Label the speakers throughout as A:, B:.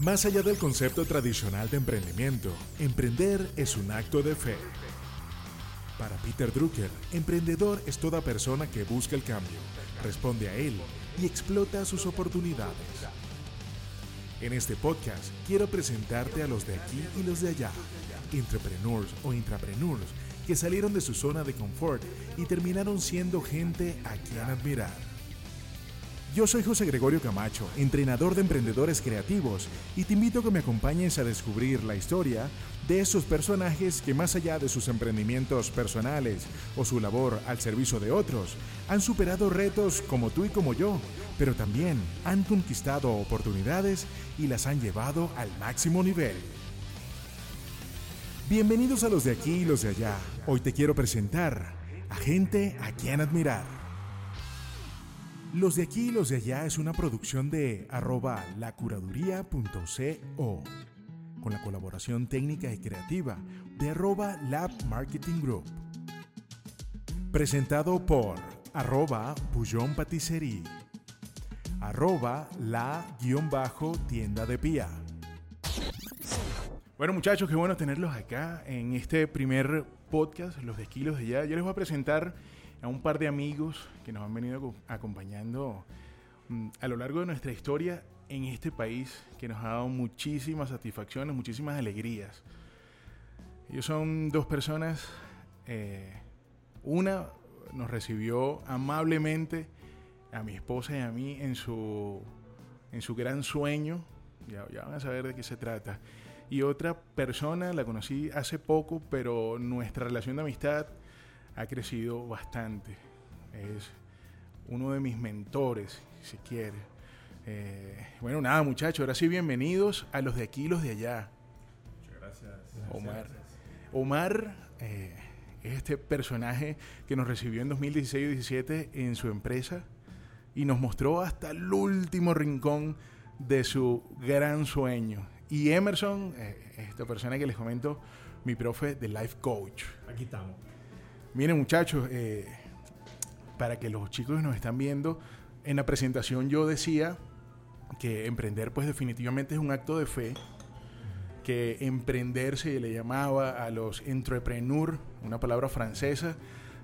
A: Más allá del concepto tradicional de emprendimiento, emprender es un acto de fe. Para Peter Drucker, emprendedor es toda persona que busca el cambio, responde a él y explota sus oportunidades. En este podcast quiero presentarte a los de aquí y los de allá, entrepreneurs o intrapreneurs que salieron de su zona de confort y terminaron siendo gente a quien admirar. Yo soy José Gregorio Camacho, entrenador de emprendedores creativos, y te invito a que me acompañes a descubrir la historia de esos personajes que más allá de sus emprendimientos personales o su labor al servicio de otros, han superado retos como tú y como yo, pero también han conquistado oportunidades y las han llevado al máximo nivel. Bienvenidos a los de aquí y los de allá. Hoy te quiero presentar a gente a quien admirar. Los de aquí y los de allá es una producción de arroba lacuraduría.co con la colaboración técnica y creativa de arroba Lab Marketing Group. Presentado por arroba Bullón Patisserie, arroba la-tienda de Pía. Bueno muchachos, qué bueno tenerlos acá en este primer podcast, los de aquí y los de allá. Yo les voy a presentar a un par de amigos que nos han venido acompañando mm, a lo largo de nuestra historia en este país, que nos ha dado muchísimas satisfacciones, muchísimas alegrías. Ellos son dos personas, eh, una nos recibió amablemente a mi esposa y a mí en su, en su gran sueño, ya, ya van a saber de qué se trata. Y otra persona la conocí hace poco, pero nuestra relación de amistad ha crecido bastante. Es uno de mis mentores, si quiere. Eh, bueno, nada, muchachos, ahora sí, bienvenidos a los de aquí y los de allá.
B: Muchas gracias.
A: Omar. Omar eh, es este personaje que nos recibió en 2016 y 2017 en su empresa y nos mostró hasta el último rincón de su gran sueño. Y Emerson, eh, esta persona que les comento, mi profe de Life Coach.
B: Aquí estamos.
A: Miren muchachos, eh, para que los chicos nos están viendo, en la presentación yo decía que emprender pues definitivamente es un acto de fe, que emprender se le llamaba a los entrepreneurs, una palabra francesa,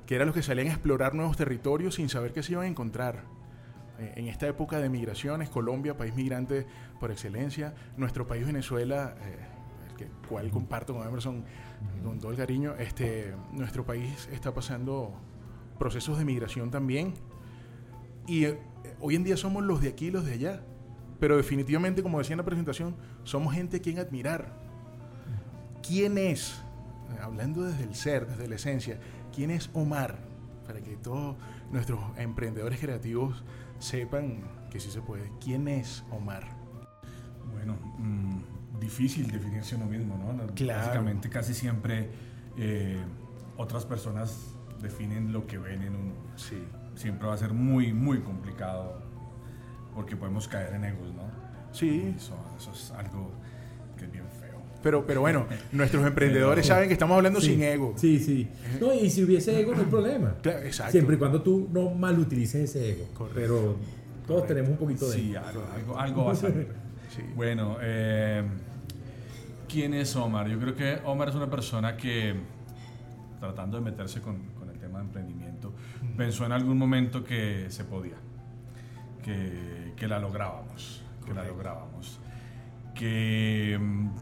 A: que eran los que salían a explorar nuevos territorios sin saber qué se iban a encontrar. Eh, en esta época de migraciones, Colombia, país migrante por excelencia, nuestro país Venezuela, eh, que cual comparto con Emerson con todo el cariño, este, nuestro país está pasando procesos de migración también. Y eh, hoy en día somos los de aquí y los de allá. Pero definitivamente, como decía en la presentación, somos gente a quien admirar. ¿Quién es? Hablando desde el ser, desde la esencia, ¿quién es Omar? Para que todos nuestros emprendedores creativos sepan que sí se puede. ¿Quién es Omar?
B: Bueno, mmm difícil definirse uno mismo, ¿no?
A: Claro.
B: Básicamente casi siempre eh, otras personas definen lo que ven en uno.
A: Sí.
B: Siempre va a ser muy, muy complicado porque podemos caer en egos, ¿no?
A: Sí.
B: Eso, es algo que es bien feo.
A: Pero, pero bueno, nuestros emprendedores saben que estamos hablando sin ego.
C: Sí, sí. No, y si hubiese ego no hay problema.
A: Claro, exacto.
C: Siempre y cuando tú no mal utilices ese ego. Correcto. Pero todos tenemos un poquito de
B: Sí, algo, algo, algo va a salir. Bueno, eh, ¿quién es Omar? Yo creo que Omar es una persona que, tratando de meterse con, el tema de emprendimiento, pensó en algún momento que se podía, que, la lográbamos, que la lográbamos. Que,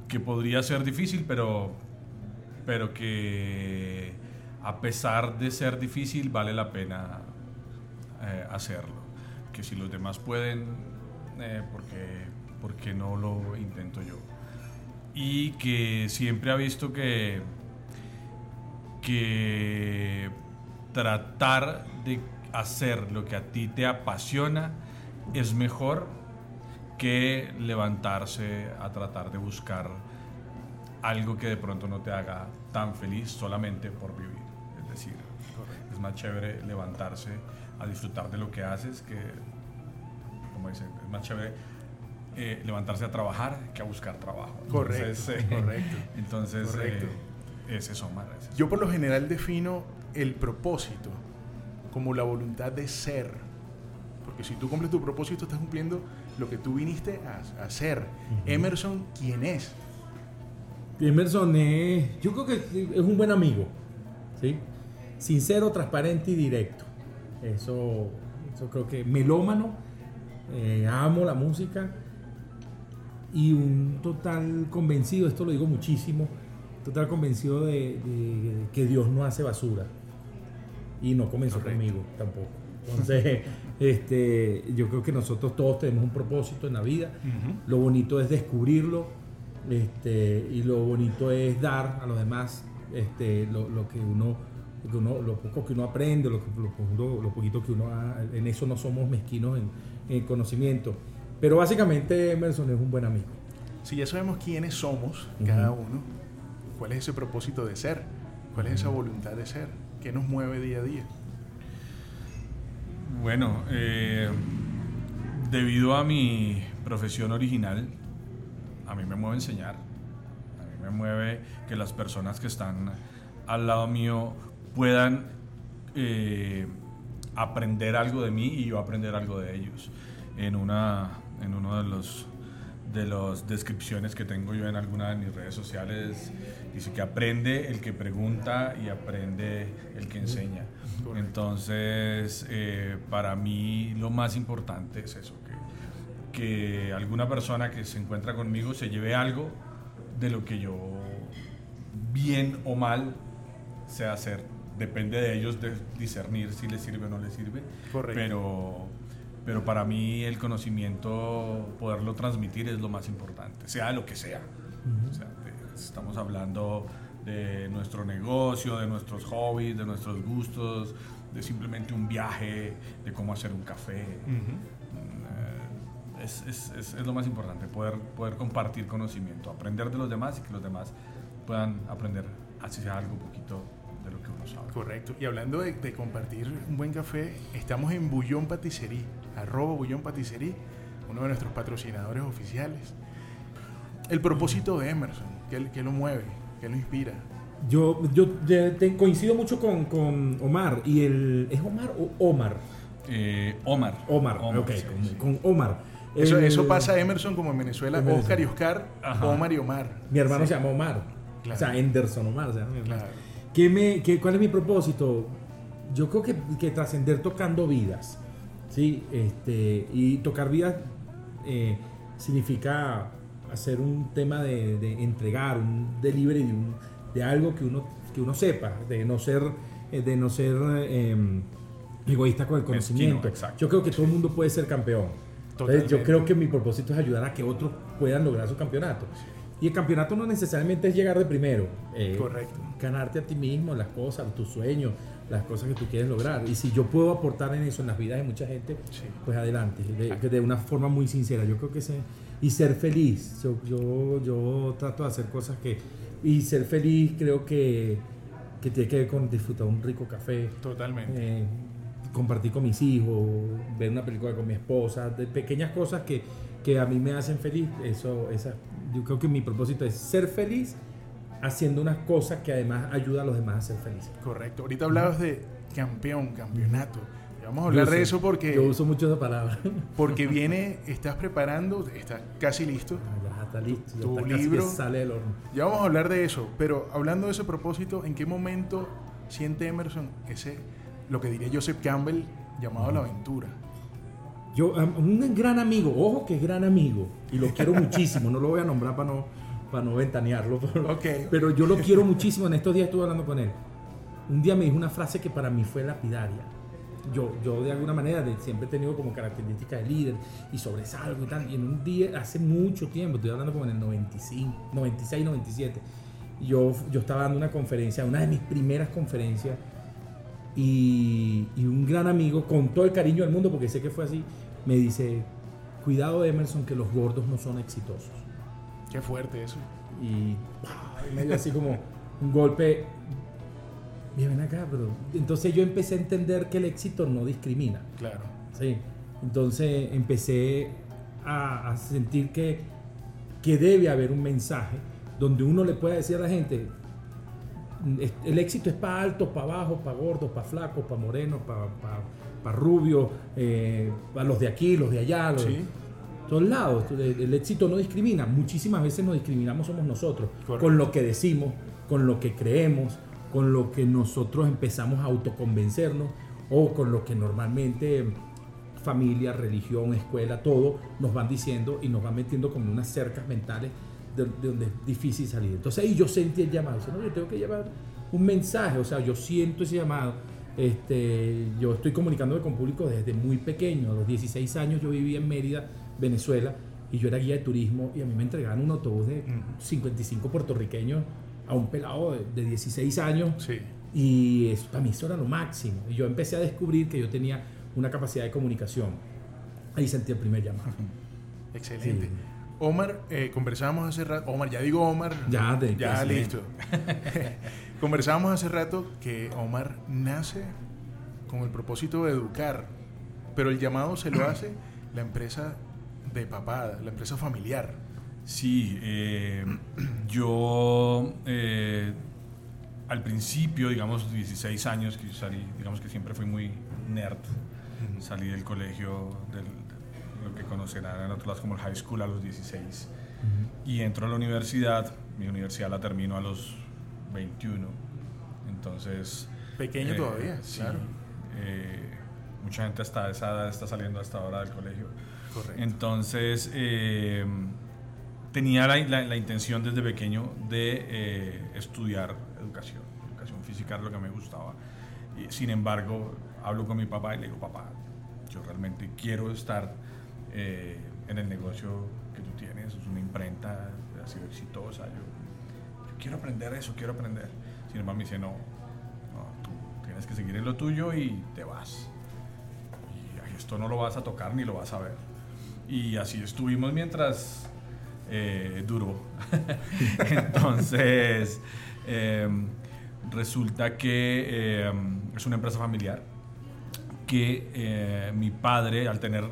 B: que, podría ser difícil, pero, pero que a pesar de ser difícil vale la pena eh, hacerlo. Que si los demás pueden, eh, porque porque no lo intento yo. Y que siempre ha visto que, que tratar de hacer lo que a ti te apasiona es mejor que levantarse a tratar de buscar algo que de pronto no te haga tan feliz solamente por vivir. Es decir, es más chévere levantarse a disfrutar de lo que haces que, como dicen, es más chévere eh, levantarse a trabajar que a buscar trabajo.
A: Correcto, entonces,
B: correcto. Entonces, correcto. Eh, es eso,
A: Yo por lo general defino el propósito como la voluntad de ser Porque si tú cumples tu propósito, estás cumpliendo lo que tú viniste a, hacer. Emerson, ¿quién es?
C: Emerson es, yo creo que es un buen amigo, ¿sí? Sincero, transparente y directo. Eso, eso creo que melómano, eh, amo la música y un total convencido, esto lo digo muchísimo, total convencido de, que Dios no hace basura. Y no comenzó conmigo tampoco. Entonces, este, yo creo que nosotros todos tenemos un propósito en la vida. Lo bonito es descubrirlo este, y lo bonito es dar a los demás este, lo, que uno, lo, poco que uno aprende, lo, lo, poquito que uno en eso no somos mezquinos en, conocimiento. Pero básicamente Emerson es un buen amigo.
A: Si ya sabemos quiénes somos, cada uno, cuál es ese propósito de ser, cuál es esa voluntad de ser, qué nos mueve día a día.
B: Bueno, eh, debido a mi profesión original, a mí me mueve enseñar. A mí me mueve que las personas que están al lado mío puedan eh, aprender algo de mí y yo aprender algo de ellos. En, una, en uno de los de las descripciones que tengo yo en alguna de mis redes sociales, dice que aprende el que pregunta y aprende el que enseña. Entonces, eh, para mí lo más importante es eso, que, que alguna persona que se encuentra conmigo se lleve algo de lo que yo, bien o mal, sé hacer. Depende de ellos de discernir si les sirve o no les sirve. Pero pero para mí el conocimiento, poderlo transmitir es lo más importante, sea lo que sea. estamos hablando de nuestro negocio, de nuestros hobbies, de nuestros gustos, de simplemente un viaje, de cómo hacer un café. Mm, es, es, es, es, lo más importante, poder, poder compartir conocimiento, aprender de los demás y que los demás puedan aprender, así sea algo poquito que.
A: Correcto. Y hablando de, de compartir un buen café, estamos en Bullón Patisserie arroba Bullón Patisserie, uno de nuestros patrocinadores oficiales. El propósito de Emerson, ¿qué, lo mueve? ¿Qué lo inspira?
C: Yo, yo coincido mucho con, con, Omar. y el ¿Es Omar o Omar?
B: Eh, Omar.
C: Omar, ok, con, Omar.
A: Eso, eso, pasa Emerson como en Venezuela, Oscar y Oscar, Omar y Omar.
C: Mi hermano se llama Omar. O sea, Anderson Omar. ¿Qué me, qué, ¿Cuál es mi propósito? Yo creo que, que trascender tocando vidas. Sí, este, y tocar vidas eh, significa hacer un tema de, entregar, un delivery de, de, algo que uno, que uno sepa, de no ser, eh, de no ser em, egoísta con el conocimiento. yo creo que todo el mundo puede ser campeón. yo creo que mi propósito es ayudar a que otros puedan lograr su campeonato. Y el campeonato no necesariamente es llegar de primero. Eh,
A: Correcto.
C: Ganarte a ti mismo las cosas, tus sueños, las cosas que tú quieres lograr. Y si yo puedo aportar en eso, en las vidas de mucha gente, pues adelante, de, de, una forma muy sincera. Yo creo que se, y ser feliz, yo, yo, yo, trato de hacer cosas que, y ser feliz creo que, que tiene que ver con disfrutar un rico café.
A: Totalmente.
C: Eh, compartir con mis hijos, ver una película con mi esposa, de pequeñas cosas que, que a mí me hacen feliz. Eso, esa, yo creo que mi propósito es ser feliz haciendo unas cosas que además ayuda a los demás a ser felices.
A: Correcto. Ahorita hablabas de campeón, campeonato. vamos a hablar de eso porque...
C: Yo uso mucho esa palabra.
A: Porque viene, estás preparando, estás casi listo.
C: Ah, ya está listo.
A: Tu libro.
C: sale del horno.
A: Ya vamos a hablar de eso. Pero hablando de ese propósito, ¿en qué momento siente Emerson ese, lo que diría Joseph Campbell, llamado la aventura?
C: Yo, un gran amigo, ojo que es gran amigo, y lo quiero muchísimo, no lo voy a nombrar para no para no ventanearlo. Pero, pero yo lo quiero muchísimo. En estos días estuve hablando con él. Un día me dijo una frase que para mí fue lapidaria. Yo, yo de alguna manera siempre he tenido como característica de líder y sobresalgo y tal. Y en un día, hace mucho tiempo, estoy hablando como en el 95, 96, 97, yo, yo estaba dando una conferencia, una de mis primeras conferencias, y, y un gran amigo, con todo el cariño del mundo, porque sé que fue así, me dice, cuidado Emerson, que los gordos no son exitosos.
A: Qué fuerte eso.
C: Y medio así como un golpe. Bien, acá, pero. Entonces yo empecé a entender que el éxito no discrimina.
A: Claro.
C: Sí. Entonces empecé a, sentir que, que debe haber un mensaje donde uno le pueda decir a la gente, el éxito es para altos, para bajos, para gordos, para flacos, para para, para rubios, eh, a los de aquí, los de allá, los, todos lados. El, éxito no discrimina. Muchísimas veces nos discriminamos somos nosotros, con lo que decimos, con lo que creemos, con lo que nosotros empezamos a autoconvencernos o con lo que normalmente familia, religión, escuela, todo nos van diciendo y nos van metiendo como unas cercas mentales de, donde es difícil salir. Entonces ahí yo sentí el llamado. no, yo tengo que llevar un mensaje, o sea, yo siento ese llamado. Este, yo estoy comunicándome con público desde muy pequeño. A los 16 años yo vivía en Mérida, Venezuela, y yo era guía de turismo y a mí me entregaban un autobús de 55 puertorriqueños a un pelado de, 16 años.
A: Sí.
C: Y eso, para mí eso era lo máximo. Y yo empecé a descubrir que yo tenía una capacidad de comunicación. Ahí sentí el primer llamado.
A: Excelente. Omar, eh, conversábamos hace rato, Omar, ya digo Omar,
C: ya, de,
A: ya listo. conversábamos hace rato que Omar nace con el propósito de educar, pero el llamado se lo hace la empresa de papá, la empresa familiar.
B: Sí, eh, yo eh, al principio, digamos 16 años, que salí, digamos que siempre fui muy nerd, salí del colegio, del, lo que conocerán en otros lados como el high school a los 16. Y entro a la universidad, mi universidad la termino a los 21. Entonces...
A: Pequeño eh, todavía,
B: sí, claro. Eh, mucha gente hasta esa edad está saliendo hasta ahora del colegio.
A: Correcto.
B: Entonces, eh, tenía la, la, intención desde pequeño de estudiar educación. Educación física era lo que me gustaba. Y, sin embargo, hablo con mi papá y le digo, papá, yo realmente quiero estar eh, en el negocio que tú tienes, es una imprenta, ha sido exitosa, yo, quiero aprender eso, quiero aprender. Sin embargo, me dice, no, tú tienes que seguir en lo tuyo y te vas. Y esto no lo vas a tocar ni lo vas a ver. Y así estuvimos mientras eh, duró. Entonces, em, resulta que em, es una empresa familiar que eh, mi padre, al tener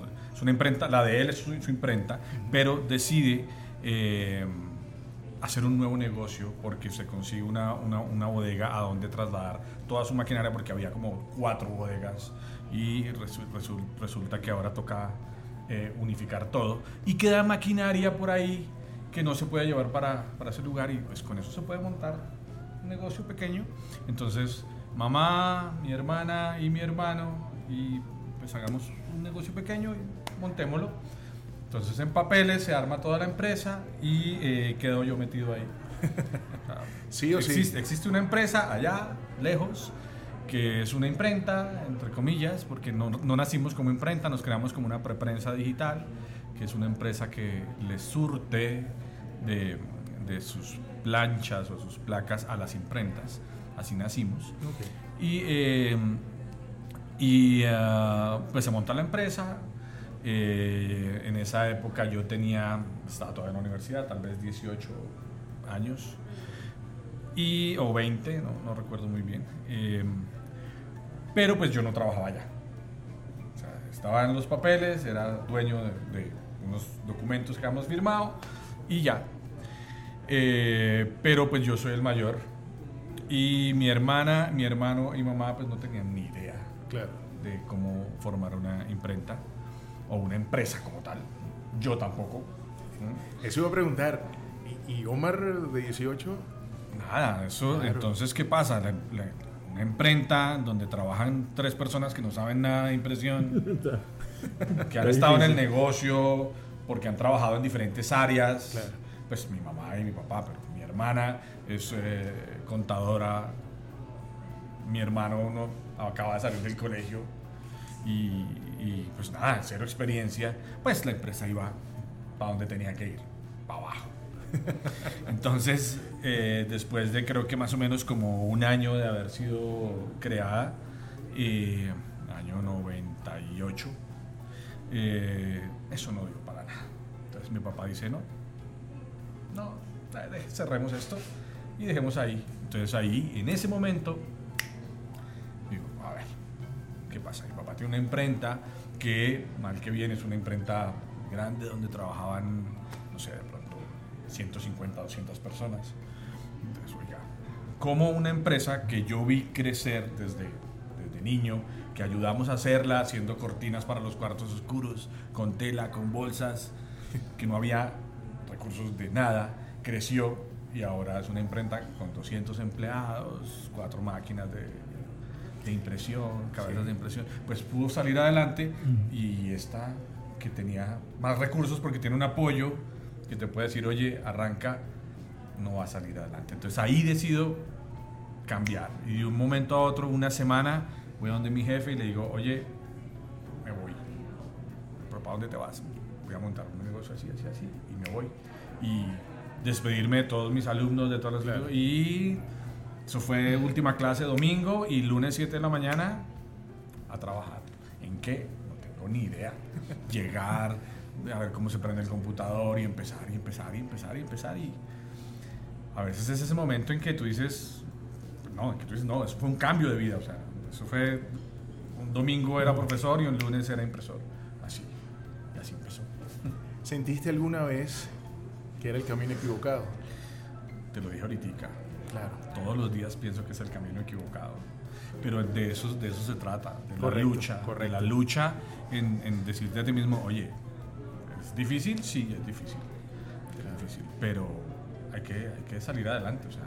B: una imprenta, la de él es su, imprenta, pero decide eh, hacer un nuevo negocio porque se consigue una, una, bodega a donde trasladar toda su maquinaria porque había como cuatro bodegas y resulta que ahora toca eh, unificar todo y queda maquinaria por ahí que no se puede llevar para, para ese lugar y pues con eso se puede montar un negocio pequeño. Entonces, mamá, mi hermana y mi hermano y pues hagamos un negocio pequeño y montémoslo. Entonces en papeles se arma toda la empresa y eh, quedo yo metido ahí.
A: sí o
B: existe, Existe una empresa allá, lejos, que es una imprenta, entre comillas, porque no, no nacimos como imprenta, nos creamos como una preprensa digital, que es una empresa que le surte de, de, sus planchas o sus placas a las imprentas. Así nacimos. Y eh, y ah, pues se monta la empresa. Eh, en esa época yo tenía, estaba todavía en la universidad, tal vez 18 años, y, o 20, no, no recuerdo muy bien. Eh, pero pues yo no trabajaba allá. O sea, estaba en los papeles, era dueño de, unos documentos que habíamos firmado y ya. Eh, pero pues yo soy el mayor y mi hermana, mi hermano y mamá pues no tenían ni idea de cómo formar una imprenta o una empresa como tal. Yo tampoco.
A: Eso iba a preguntar. ¿Y, Omar de 18?
B: Nada, eso. Entonces, ¿qué pasa? una imprenta donde trabajan tres personas que no saben nada de impresión, que han estado en el negocio porque han trabajado en diferentes áreas. Pues mi mamá y mi papá, pero mi hermana es eh, contadora, mi hermano no acaba de salir del colegio y, pues nada, cero experiencia, pues la empresa iba para donde tenía que ir, para abajo. Entonces, eh, después de creo que más o menos como un año de haber sido creada, eh, año 98, eh, eso no dio para nada. Entonces mi papá dice, no, no, cerremos esto y dejemos ahí. Entonces ahí, en ese momento, ¿Qué pasa? Mi papá tiene una imprenta que, mal que bien, es una imprenta grande donde trabajaban, no sé, de pronto 150, 200 personas. Entonces, oiga, como una empresa que yo vi crecer desde, desde niño, que ayudamos a hacerla haciendo cortinas para los cuartos oscuros, con tela, con bolsas, que no había recursos de nada, creció y ahora es una imprenta con 200 empleados, cuatro máquinas de, de impresión, cabezas de impresión, pues pudo salir adelante y esta que tenía más recursos porque tiene un apoyo que te puede decir, oye, arranca, no va a salir adelante. Entonces ahí decido cambiar. Y de un momento a otro, una semana, voy a donde mi jefe y le digo, oye, me voy. ¿Pero para dónde te vas? Voy a montar un negocio así, así, así, y me voy. Y despedirme de todos mis alumnos, de todas las... Y eso fue última clase domingo y lunes 7 de la mañana a trabajar. ¿En qué? No tengo ni idea. Llegar, a ver cómo se prende el computador y empezar y empezar y empezar y empezar y a veces es ese momento en que tú dices, no, en que tú dices, no, eso fue un cambio de vida, o sea, eso fue, un domingo era profesor y un lunes era impresor, así, y así empezó.
A: ¿Sentiste alguna vez que era el camino equivocado?
B: Te lo dije ahorita.
A: Claro.
B: Todos los días pienso que es el camino equivocado. Pero de eso, de eso se trata, de la lucha, de la lucha en, en, decirte a ti mismo, oye, ¿es difícil? Sí, es difícil. Es difícil, pero hay que, hay que salir adelante. O sea,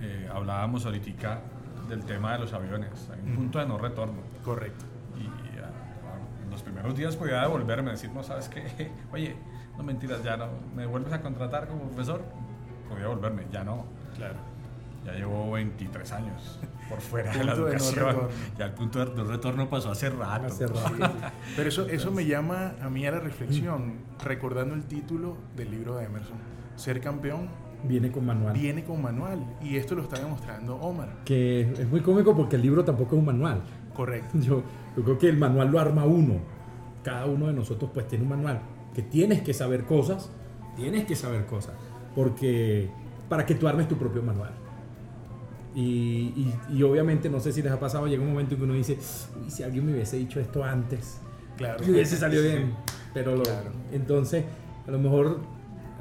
B: eh, hablábamos ahorita del tema de los aviones, hay un punto de no retorno.
A: Correcto.
B: Y uh, en los primeros días podía devolverme, decir, no, ¿sabes qué? Oye, no mentiras, ya no, ¿me vuelves a contratar como profesor? Podía volverme, ya no.
A: Claro.
B: Ya llevo 23 años por fuera de la educación. De no ya el punto de retorno pasó hace rato.
C: Hace rato.
A: Pero eso, eso me llama a mí a la reflexión, recordando el título del libro de Emerson. Ser campeón
C: Viene con manual.
A: Viene con manual. Y esto lo está demostrando Omar.
C: Que es muy cómico porque el libro tampoco es un manual.
A: Correcto.
C: Yo, yo, creo que el manual lo arma uno. Cada uno de nosotros pues tiene un manual. Que tienes que saber cosas. Tienes que saber cosas. Porque para que tú armes tu propio manual. Y, y, y obviamente, no sé si les ha pasado, llega un momento en que uno dice, Uy, si alguien me hubiese dicho esto antes,
A: claro.
C: hubiese salido bien. Pero lo, claro. entonces, a lo mejor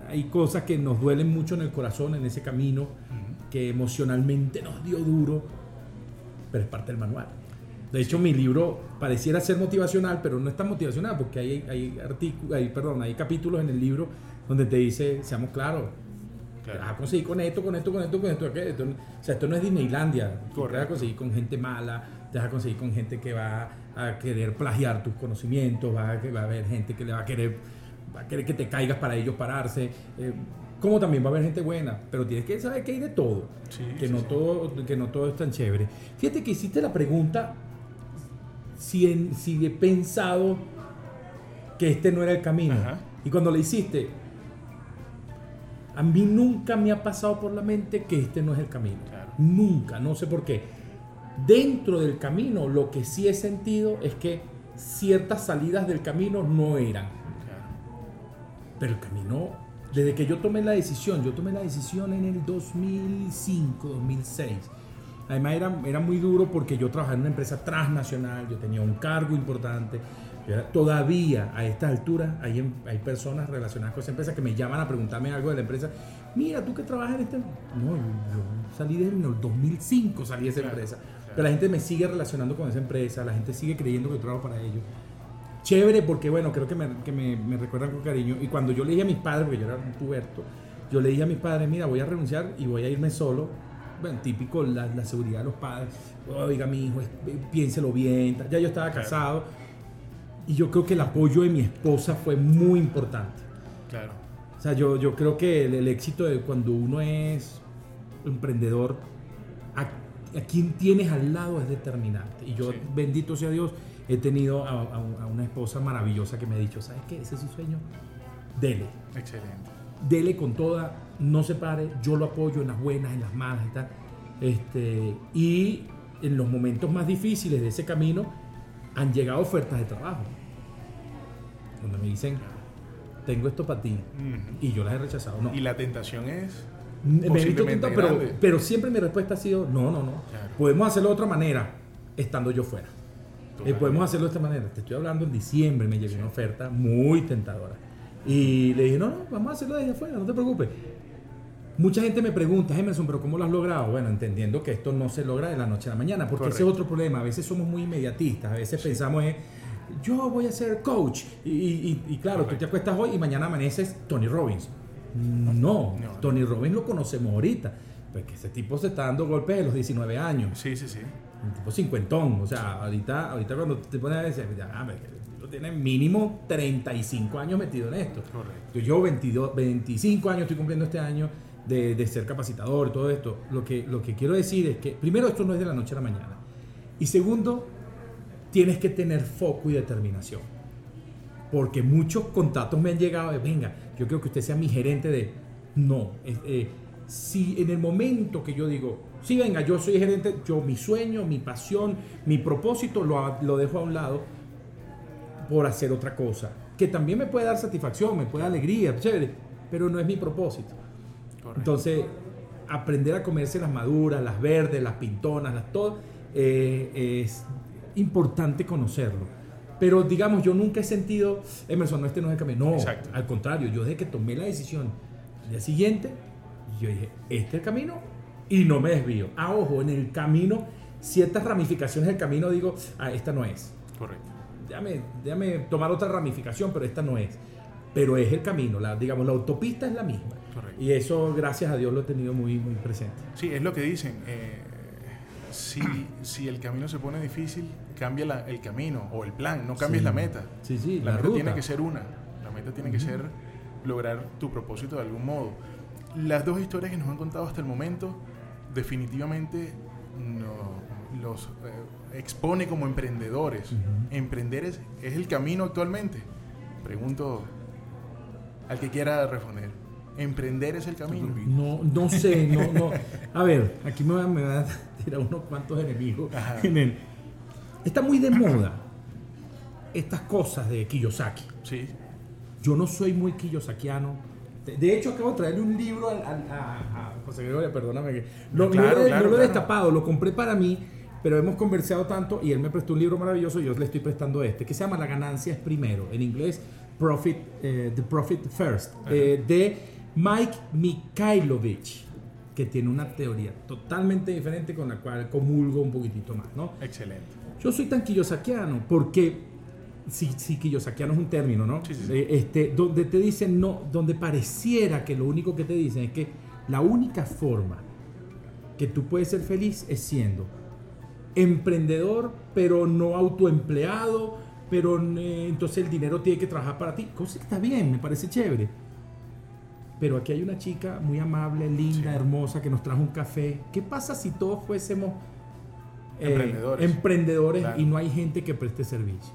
C: hay cosas que nos duelen mucho en el corazón, en ese camino, uh -huh. que emocionalmente nos dio duro, pero es parte del manual. De hecho, sí. mi libro pareciera ser motivacional, pero no es tan motivacional porque hay, hay, hay, perdón, hay capítulos en el libro donde te dice, seamos claros, claro. vas a conseguir con esto, con esto, con esto, con esto, esto. O sea, esto no es Disneylandia. Correcto. Te vas a conseguir con gente mala, te vas a conseguir con gente que va a querer plagiar tus conocimientos, va a, va a haber gente que le va a querer va a querer que te caigas para ellos pararse. Eh, como también va a haber gente buena, pero tienes que saber que hay de todo.
A: Sí,
C: que,
A: sí,
C: no
A: sí.
C: Todo, que no todo es tan chévere. Fíjate que hiciste la pregunta si, en, si he pensado que este no era el camino.
A: Ajá.
C: Y cuando le hiciste, a mí nunca me ha pasado por la mente que este no es el camino.
A: Claro.
C: Nunca, no sé por qué. Dentro del camino, lo que sí he sentido es que ciertas salidas del camino no eran. Pero el camino, desde que yo tomé la decisión, yo tomé la decisión en el 2005, 2006. Además era, era muy duro porque yo trabajaba en una empresa transnacional, yo tenía un cargo importante. Todavía a esta altura hay, em, hay personas relacionadas con esa empresa que me llaman a preguntarme algo de la empresa. Mira, tú que trabajas en este... No, yo salí desde el 2005, salí de esa
A: Claro,
C: empresa.
A: claro.
C: Pero la gente me sigue relacionando con esa empresa, la gente sigue creyendo que yo trabajo para ellos chévere porque, bueno, creo que me, que me, me recuerdan con cariño. Y cuando yo le dije a mis padres, porque yo era un puberto, yo le dije a mis padres, mira, voy a renunciar y voy a irme solo. Bueno, típico la, la seguridad de los padres. Oiga, mi hijo, es- piénselo bien. Ya yo estaba casado. Y yo creo que el apoyo de mi esposa fue muy importante.
A: Claro.
C: O sea, yo, yo creo que el, el éxito de cuando uno es emprendedor, a, a quien tienes al lado es determinante. Y yo,
A: Sí.
C: bendito sea Dios, he tenido a, a- a una esposa maravillosa que me ha dicho, ¿sabes qué? Ese es su sueño. Dele.
A: Excelente.
C: Dele con toda, no se pare, yo lo apoyo en las buenas, en las malas y tal. Este, y en los momentos más difíciles de ese camino han llegado ofertas de trabajo. Donde me dicen, tengo esto para ti. Y yo las he rechazado. No.
A: Y la tentación es.
C: Me he visto tentado, pero, pero siempre mi respuesta ha sido, no, no, no.
A: Claro.
C: Podemos hacerlo de otra manera, estando yo fuera. Eh, podemos hacerlo de esta manera. Te estoy hablando en diciembre, me llegó una oferta muy tentadora. Y le dije, no, no, vamos a hacerlo desde afuera, no te preocupes. Mucha gente me pregunta, Emerson, pero ¿cómo lo has logrado? Bueno, entendiendo que esto no se logra de la noche a la mañana, porque ese es otro problema. A veces somos muy inmediatistas, a veces pensamos en, yo voy a ser coach. Y, claro, tú te acuestas hoy y mañana amaneces Tony Robbins. No, Tony Robbins lo conocemos ahorita. Pues que ese tipo se está dando golpes de los 19 años.
A: Sí, sí, sí.
C: Un tipo cincuentón. O sea, ahorita, ahorita cuando te pones a decir, ya, tiene mínimo 35 años metido en esto.
A: Correcto.
C: Yo 22, 25 años estoy cumpliendo este año de, ser capacitador todo esto. Lo que, lo que quiero decir es que, primero, esto no es de la noche a la mañana. Y segundo, tienes que tener foco y determinación. Porque muchos contactos me han llegado de, venga, yo creo que usted sea mi gerente de, no. Eh, si en el momento que yo digo, sí, venga, yo soy gerente, yo mi sueño, mi pasión, mi propósito lo, lo dejo a un lado por hacer otra cosa, que también me puede dar satisfacción, me puede dar alegría, chévere, pero no es mi propósito. Entonces, aprender a comerse las maduras, las verdes, las pintonas, las todo, eh, es importante conocerlo. Pero digamos, yo nunca he sentido, Emerson, no, este no es el camino. No, al contrario, yo desde que tomé la decisión, al día siguiente, yo dije, este es el camino y no me desvío. Ah, ojo, en el camino, ciertas ramificaciones del camino digo, ah, esta no es.
A: Correcto
C: déjame, déjame tomar otra ramificación, pero esta no es. Pero es el camino, la, digamos, la autopista es la misma. Y eso, gracias a Dios, lo he tenido muy, muy presente.
A: Sí, es lo que dicen. Eh, si, si, el camino se pone difícil, cambia el camino o el plan, no cambies la meta.
C: Sí, sí,
A: la, meta tiene que ser una. La meta tiene que ser lograr tu propósito de algún modo. Las dos historias que nos han contado hasta el momento, definitivamente los eh, expone como emprendedores. Emprender es, el camino actualmente. Pregunto al que quiera responder. ¿Emprender es el camino?
C: No, no sé, no, no. A ver, aquí me van, a tirar unos cuantos enemigos. Está muy de moda estas cosas de Kiyosaki.
A: Sí.
C: Yo no soy muy kiyosakiano. De hecho, acabo de traerle un libro a, José Gregorio, perdóname. Que, lo, lo, he destapado, lo compré para mí pero hemos conversado tanto y él me prestó un libro maravilloso y yo le estoy prestando este, que se llama La ganancia es primero, en inglés Profit, eh, The Profit First, eh, de Mike Mikhailovich, que tiene una teoría totalmente diferente con la cual comulgo un poquitito más, ¿no?
A: Excelente.
C: Yo soy tan kiyosakiano porque sí, sí, kiyosakiano es un término, ¿no?
A: Sí, sí,
C: eh, este, donde te dicen no, donde pareciera que lo único que te dicen es que la única forma que tú puedes ser feliz es siendo emprendedor, pero no autoempleado, pero eh, entonces el dinero tiene que trabajar para ti. Cosa que está bien, me parece chévere. Pero aquí hay una chica muy amable, linda, hermosa, que nos trajo un café. ¿Qué pasa si todos fuésemos
A: eh,
C: emprendedores, y no hay gente que preste servicio?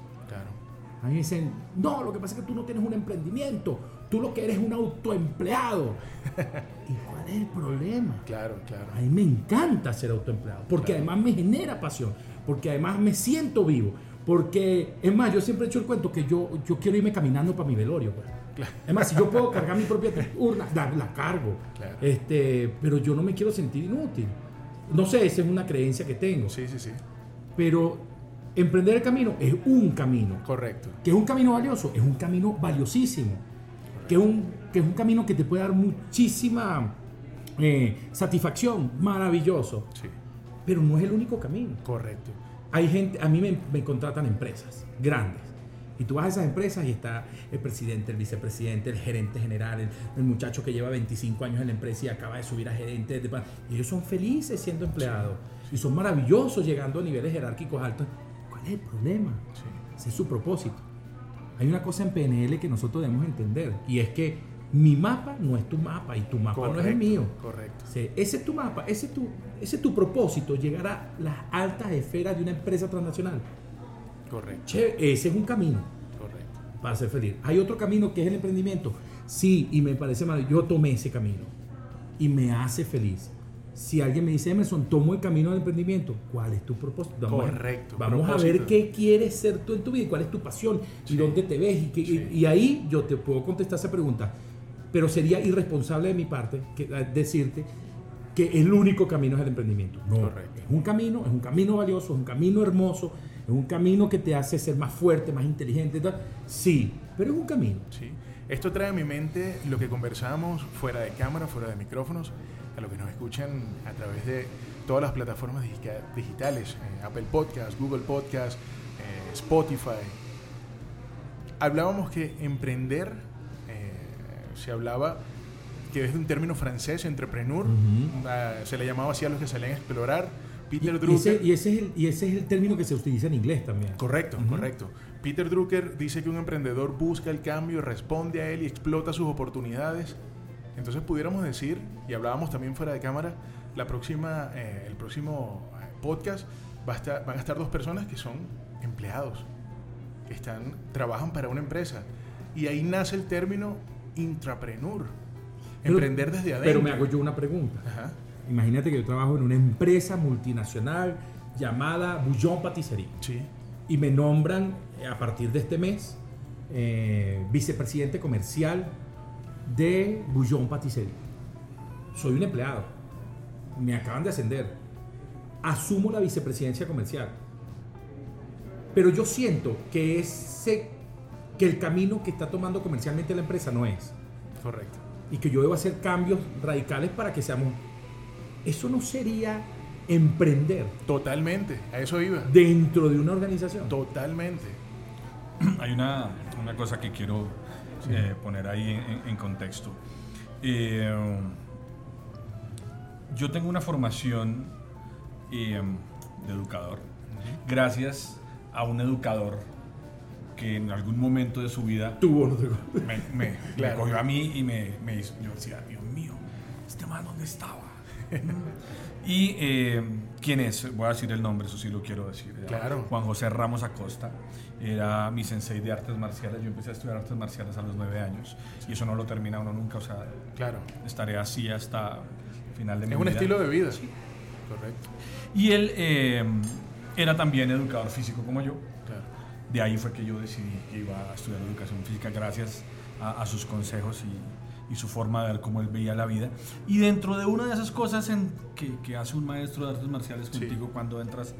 A: Claro.
C: A mí me dicen, no, lo que pasa es que tú no tienes un emprendimiento, tú lo que eres es un autoempleado. ¿Y cuál es el problema?
A: Claro, claro.
C: A mí me encanta ser autoempleado, porque además me genera pasión, porque además me siento vivo, porque, es más, yo siempre he hecho el cuento que yo, yo quiero irme caminando para mi velorio. Pues. Es más, si yo puedo cargar mi propia urna, la, cargo. Este, pero yo no me quiero sentir inútil. No sé, esa es una creencia que tengo.
A: Sí, sí, sí.
C: Pero emprender el camino es un camino.
A: Correcto.
C: Que es un camino valioso, es un camino valiosísimo que es un, que es un camino que te puede dar muchísima eh, satisfacción, maravilloso.
A: Sí.
C: Pero no es el único camino.
A: Correcto.
C: Hay gente, a mí me, contratan empresas grandes. Y tú vas a esas empresas y está el presidente, el vicepresidente, el gerente general, el, muchacho que lleva 25 años en la empresa y acaba de subir a gerente. y ellos son felices siendo empleados. Y son maravillosos llegando a niveles jerárquicos altos. ¿Cuál es el problema?
A: Sí.
C: Ese es su propósito. Hay una cosa en PNL que nosotros debemos entender y es que mi mapa no es tu mapa y tu mapa no es el mío.
A: Correcto.
C: ese es tu mapa, ese es tu, ese tu propósito, llegar a las altas esferas de una empresa transnacional.
A: Correcto.
C: ese es un camino.
A: Correcto.
C: Para ser feliz. Hay otro camino que es el emprendimiento. Sí, y me parece mal. Yo tomé ese camino y me hace feliz si alguien me dice, Emerson, tomo el camino del emprendimiento, ¿cuál es tu propósito?
A: Vamos Correcto.
C: A, vamos a ver qué quieres ser tú en tu vida y cuál es tu pasión y dónde te ves. Y, ahí yo te puedo contestar esa pregunta. Pero sería irresponsable de mi parte decirte que el único camino es el emprendimiento. No,
A: Correcto.
C: es un camino, es un camino valioso, es un camino hermoso, es un camino que te hace ser más fuerte, más inteligente. Sí, pero es un camino.
A: Sí. Esto trae a mi mente lo que conversamos fuera de cámara, fuera de micrófonos, a lo que nos escuchan a través de todas las plataformas digitales, eh, Apple Podcast, Google Podcast, eh, Spotify. Hablábamos que emprender, eh, se hablaba que es de un término francés, entrepreneur, ah, se le llamaba así a los que salían a explorar.
C: Peter y, Drucker. Y ese, es el, y ese es el término que se utiliza en inglés también.
A: Correcto, correcto. Peter Drucker dice que un emprendedor busca el cambio, responde a él y explota sus oportunidades. Entonces pudiéramos decir, y hablábamos también fuera de cámara, la próxima, eh, el próximo eh, podcast va a estar, van a estar dos personas que son empleados, que están, trabajan para una empresa. Y ahí nace el término intrapreneur, emprender desde adentro.
C: Pero me hago yo una pregunta. Imagínate que yo trabajo en una empresa multinacional llamada Bouillon Patisserie.
A: Sí.
C: Y me nombran eh, a partir de este mes vicepresidente comercial de Bouillon Patisserie. Soy un empleado. Me acaban de ascender. Asumo la vicepresidencia comercial. Pero yo siento que ese que el camino que está tomando comercialmente la empresa no es.
A: Correcto.
C: Y que yo debo hacer cambios radicales para que seamos eso no sería emprender.
A: Totalmente, a eso iba.
C: Dentro de una organización.
A: Totalmente.
B: Hay una, una cosa que quiero eh, poner ahí en, contexto. Eh, yo tengo una formación eh, de educador, gracias a un educador que en algún momento de su vida
C: tuvo
B: me, me, cogió a mí y me, me hizo, yo decía, Dios mío, este man dónde estaba. y quién es, voy a decir el nombre, eso sí lo quiero decir.
A: Claro.
B: Juan José Ramos Acosta era mi sensei de artes marciales. Yo empecé a estudiar artes marciales a los nueve años y eso no lo termina uno nunca. O sea,
A: claro.
B: estaré así hasta final de mi
A: vida.
B: Es
A: un estilo de vida.
B: Sí.
A: Correcto.
B: Y él eh, era también educador físico como yo.
A: Claro.
B: De ahí fue que yo decidí que iba a estudiar educación física gracias a, sus consejos y, y, su forma de ver cómo él veía la vida. Y dentro de una de esas cosas en que, que hace un maestro de artes marciales contigo cuando entras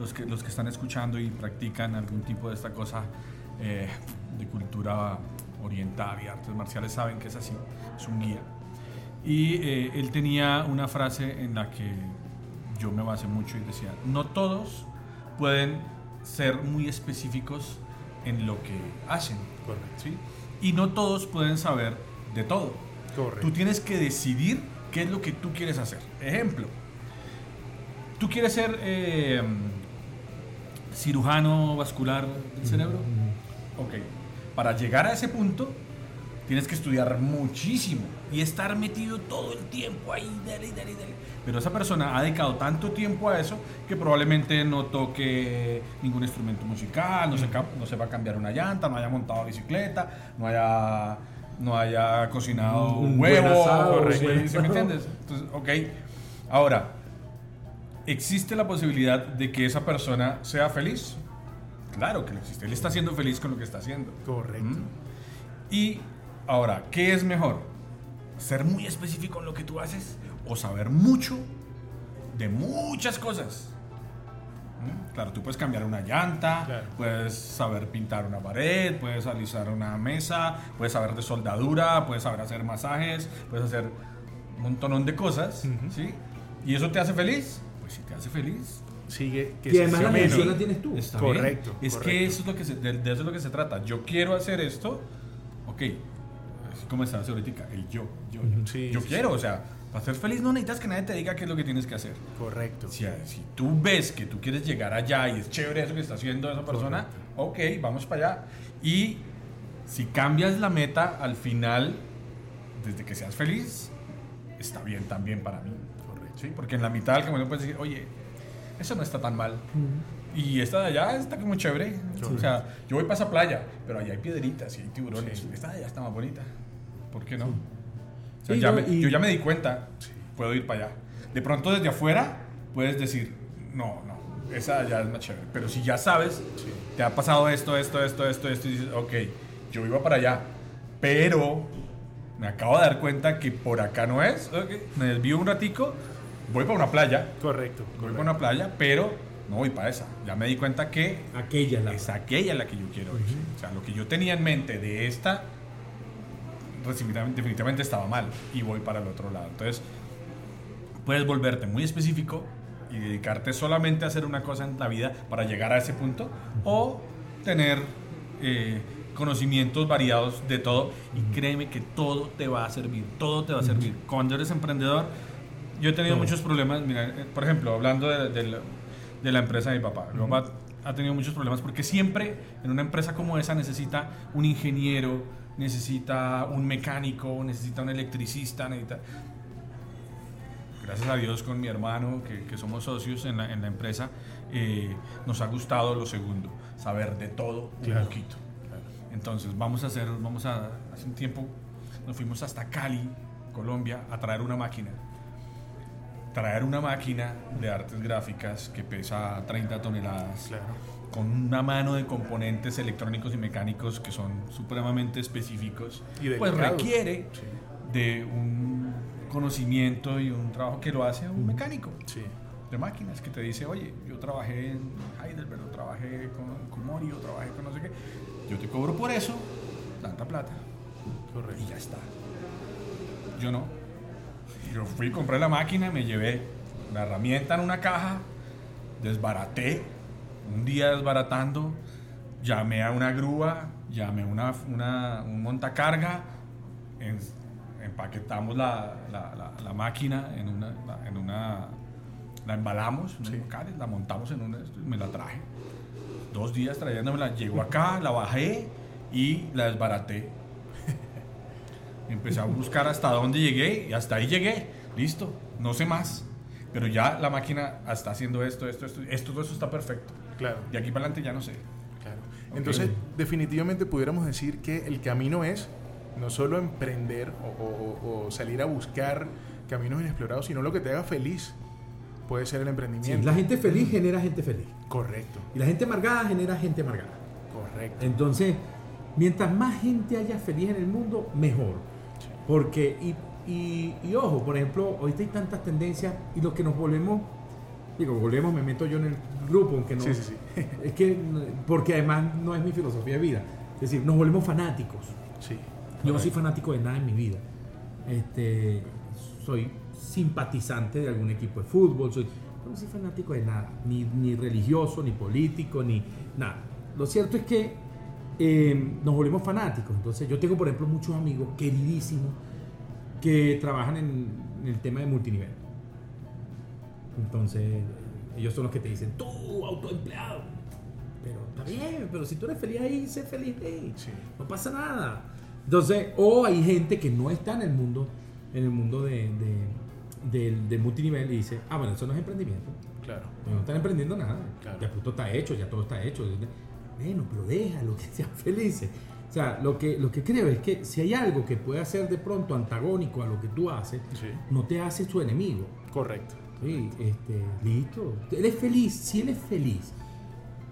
B: los que, los que están escuchando y practican algún tipo de esta cosa eh, de cultura oriental y artes marciales saben que es así, es un guía. Y eh, él tenía una frase en la que yo me basé mucho y decía, no todos pueden ser muy específicos en lo que hacen.
A: Correcto.
B: Y no todos pueden saber de todo.
A: Correcto.
B: Tú tienes que decidir qué es lo que tú quieres hacer. Ejemplo, tú quieres ser eh, cirujano vascular del cerebro. Ok, para llegar a ese punto tienes que estudiar muchísimo y estar metido todo el tiempo ahí, dale, dale, dale. Pero esa persona ha dedicado tanto tiempo a eso que probablemente no toque ningún instrumento musical, no, se, no sepa cambiar una llanta, no haya montado bicicleta, no haya, no haya cocinado un, huevo. me entiendes? Entonces, ok. Ahora, ¿existe la posibilidad de que esa persona sea feliz? Claro que lo existe. Él está siendo feliz con lo que está haciendo.
A: Correcto. ¿Mm?
B: Y ahora, ¿qué es mejor? ¿Ser muy específico en lo que tú haces o saber mucho de muchas cosas? ¿Mm? Claro, tú puedes cambiar una llanta, puedes saber pintar una pared, puedes alisar una mesa, puedes saber de soldadura, puedes saber hacer masajes, puedes hacer un montón de cosas, ¿sí? ¿Y eso te hace feliz? Si te hace feliz,
A: sigue
C: que y además la mención la tienes tú.
A: correcto.
B: Es que eso es lo que se, de, eso es lo que se trata. Yo quiero hacer esto, ok. Así como está ahorita, el yo. Yo, yo, quiero, o sea, para ser feliz no necesitas que nadie te diga qué es lo que tienes que hacer.
A: Correcto.
B: Si, si tú ves que tú quieres llegar allá y es chévere eso que está haciendo esa persona, ok, vamos para allá. Y si cambias la meta al final, desde que seas feliz, está bien también para mí. ¿Sí? Porque en la mitad del camino puedes decir, oye, eso no está tan mal. Y esta de allá está como chévere. O sea, yo voy para esa playa, pero allá hay piedritas y hay tiburones. Esta de allá está más bonita. ¿Por qué no? O sea, ya yo ya me di cuenta, puedo ir para allá. De pronto desde afuera puedes decir, no, no, esa de allá es más chévere. Pero si ya sabes, te ha pasado esto, esto, esto, esto, esto, y dices, ok, yo iba para allá, pero me acabo de dar cuenta que por acá no es. Okay, me desvío un ratico voy para una playa.
A: Correcto.
B: Voy para una playa, pero no voy para esa. Ya me di cuenta que
C: aquella
B: es aquella la que yo quiero ir. O sea, lo que yo tenía en mente de esta definitivamente estaba mal y voy para el otro lado. Entonces, puedes volverte muy específico y dedicarte solamente a hacer una cosa en la vida para llegar a ese punto o tener eh, conocimientos variados de todo y créeme que todo te va a servir, todo te va a servir. Cuando eres emprendedor, yo he tenido muchos problemas, mira, eh, por ejemplo, hablando de, la, empresa de mi papá, mi papá ha tenido muchos problemas porque siempre en una empresa como esa necesita un ingeniero, necesita un mecánico, necesita un electricista, necesita gracias a Dios con mi hermano, que, somos socios en la, empresa, eh, nos ha gustado lo segundo, saber de todo un poquito. Entonces vamos a hacer, vamos a, hace un tiempo nos fuimos hasta Cali, Colombia, a traer una máquina. Traer una máquina de artes gráficas que pesa 30 toneladas. Con una mano de componentes electrónicos y mecánicos que son supremamente específicos, pues requiere de un conocimiento y un trabajo que lo hace un mecánico de máquinas que te dice, oye, yo trabajé en Heidelberg, o trabajé con, con Mori, o trabajé con no sé qué, yo te cobro por eso tanta plata. Y ya está. Yo no. Yo fui, compré la máquina, me llevé la herramienta en una caja, desbaraté, un día desbaratando, llamé a una grúa, llamé a una, una, un montacarga, empaquetamos la, la, máquina en una, en una, la embalamos, la montamos en una, me la traje. Dos días trayéndomela, llegó acá, la bajé y la desbaraté. Empecé a buscar hasta dónde llegué y hasta ahí llegué. Listo, no sé más. Pero ya la máquina está haciendo esto, esto, esto, esto, todo eso está perfecto.
A: Claro.
B: De aquí para adelante ya no sé.
A: Claro. Entonces, definitivamente pudiéramos decir que el camino es no solo emprender o, salir a buscar caminos inexplorados, sino lo que te haga feliz puede ser el emprendimiento.
C: la gente feliz genera gente feliz.
A: Correcto.
C: Y la gente amargada genera gente amargada.
A: Correcto.
C: Entonces, mientras más gente haya feliz en el mundo, mejor. Porque, y, y, ojo, por ejemplo, ahorita hay tantas tendencias y lo que nos volvemos, digo, volvemos, me meto yo en el grupo, aunque no. Sí, sí, sí. Es que, porque además no es mi filosofía de vida. Es decir, nos volvemos fanáticos.
A: Sí.
C: Yo no soy fanático de nada en mi vida. Este, soy simpatizante de algún equipo de fútbol, soy, no soy fanático de nada, ni, ni religioso, ni político, ni nada. Lo cierto es que eh, nos volvemos fanáticos. Entonces, yo tengo, por ejemplo, muchos amigos queridísimos que trabajan en, el tema de multinivel. Entonces, ellos son los que te dicen, tú, autoempleado. Pero está bien, pero si tú eres feliz ahí, sé feliz ahí. No pasa nada. Entonces, o hay gente que no está en el mundo, en el mundo de, de, multinivel y dice, ah, bueno, eso no es emprendimiento.
A: Claro.
C: No están emprendiendo nada. Ya todo está hecho, ya todo está hecho. Bueno, pero déjalo, que sean felices. O sea, lo que, lo que creo es que si hay algo que puede ser de pronto antagónico a lo que tú haces, no te hace su enemigo.
A: Correcto.
C: Sí, este, listo. Él es feliz, si él es feliz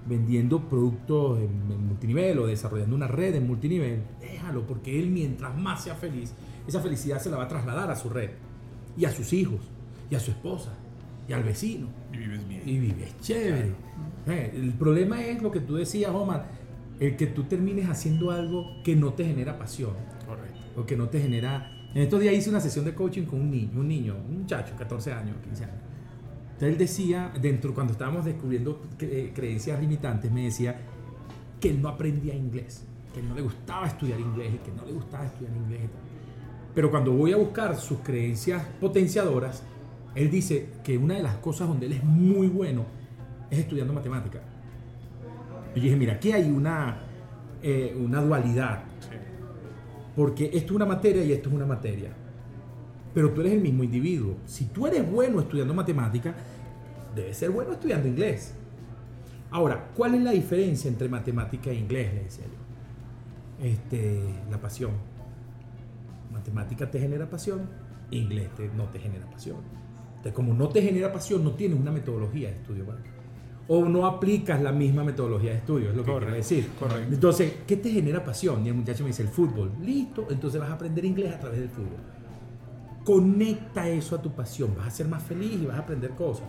C: vendiendo productos en, multinivel o desarrollando una red en multinivel, déjalo, porque él mientras más sea feliz, esa felicidad se la va a trasladar a su red y a sus hijos y a su esposa y al vecino.
B: Y vives bien.
C: Y vives chévere. El problema es lo que tú decías, Omar, el que tú termines haciendo algo que no te genera pasión.
A: Correcto.
C: O que no te genera... En estos días hice una sesión de coaching con un niño, un niño, un muchacho, 14 años, 15 años entonces él decía, dentro cuando estábamos descubriendo eh, creencias limitantes, me decía que él no aprendía inglés, que no le gustaba estudiar inglés que no le gustaba estudiar inglés. Pero cuando voy a buscar sus creencias potenciadoras, él dice que una de las cosas donde él es muy bueno es estudiando matemática. Y yo dije, mira, aquí hay una, eh, una dualidad. Porque esto es una materia y esto es una materia pero tú eres el mismo individuo. Si tú eres bueno estudiando matemática, debes ser bueno estudiando inglés. Ahora, ¿cuál es la diferencia entre matemática e inglés? Le decía yo. Este, la pasión. Matemática te genera pasión, inglés no te genera pasión. Entonces, como no te genera pasión, no tienes una metodología de estudio. O no aplicas la misma metodología de estudio, es lo que quiero decir.
A: Correcto.
C: Entonces, ¿qué te genera pasión? Y el muchacho me dice, el fútbol. Listo, entonces vas a aprender inglés a través del fútbol Conecta eso a tu pasión, vas a ser más feliz y vas a aprender cosas.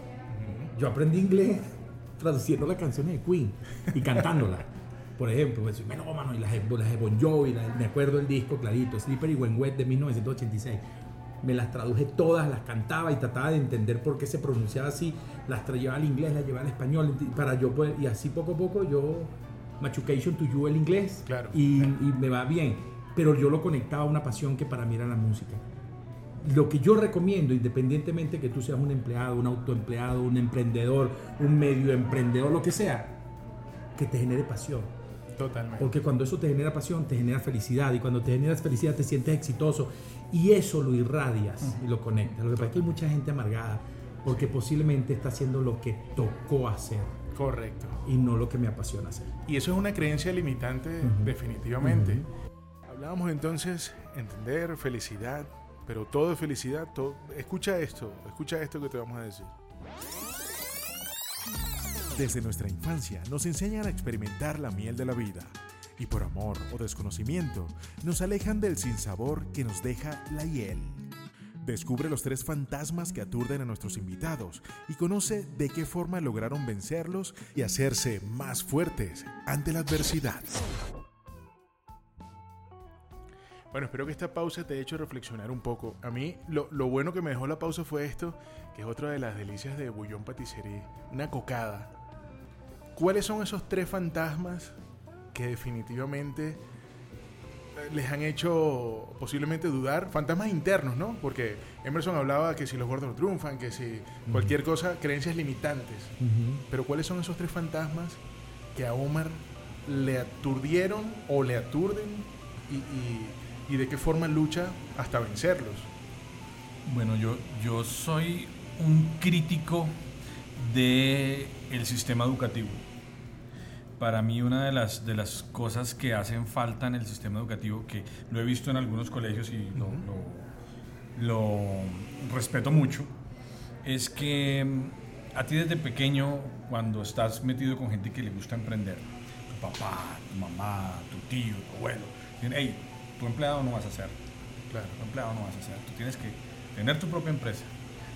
C: Yo aprendí inglés traduciendo las canciones de Queen y cantándolas. por ejemplo, pues, soy melómano y las, de- las de Bon Jovi, las- me acuerdo el disco clarito, Slippery When Wet de 1986. Me las traduje todas, las cantaba y trataba de entender por qué se pronunciaba así, las traía al inglés, las llevaba al español, para yo poder, y así poco a poco yo machucation to you el inglés
A: Claro.
C: y, y me va bien, pero yo lo conectaba a una pasión que para mí era la música. Lo que yo recomiendo, independientemente que tú seas un empleado, un autoempleado, un emprendedor, un medio emprendedor, lo que sea, que te genere pasión.
A: Totalmente.
C: Porque cuando eso te genera pasión, te genera felicidad. Y cuando te generas felicidad, te sientes exitoso. Y eso lo irradias y lo conectas. Lo que pasa es que hay mucha gente amargada porque posiblemente está haciendo lo que tocó hacer
A: Correcto.
C: y no lo que me apasiona hacer.
A: Y eso es una creencia limitante, definitivamente. Hablábamos entonces, entender, felicidad, pero todo es felicidad. Todo... Escucha esto, escucha esto que te vamos a decir.
D: Desde nuestra infancia nos enseñan a experimentar la miel de la vida y por amor o desconocimiento nos alejan del sinsabor que nos deja la hiel. Descubre los tres fantasmas que aturden a nuestros invitados y conoce de qué forma lograron vencerlos y hacerse más fuertes ante la adversidad.
A: Bueno, espero que esta pausa te haya hecho reflexionar un poco. A mí, lo, lo bueno que me dejó la pausa fue esto, que es otra de las delicias de Bouillon Patisserie, una cocada. ¿Cuáles son esos tres fantasmas que definitivamente eh, les han hecho posiblemente dudar? Fantasmas internos, ¿no? Porque Emerson hablaba que si los gordos no triunfan, que si cualquier cosa, creencias limitantes. Pero ¿cuáles son esos tres fantasmas que a Omar le aturdieron o le aturden y, y- y de qué forma lucha hasta vencerlos?
B: Bueno, yo, yo soy un crítico del el sistema educativo. Para mí una de las, de las cosas que hacen falta en el sistema educativo, que lo he visto en algunos colegios y lo, lo- lo respeto mucho, es que mm, a ti desde pequeño, cuando estás metido con gente que le gusta emprender, tu papá, tu mamá, tu tío, tu abuelo, dicen, hey, tu empleado no vas a ser,
A: Claro.
B: tu empleado no vas a ser, tú tienes que tener tu propia empresa.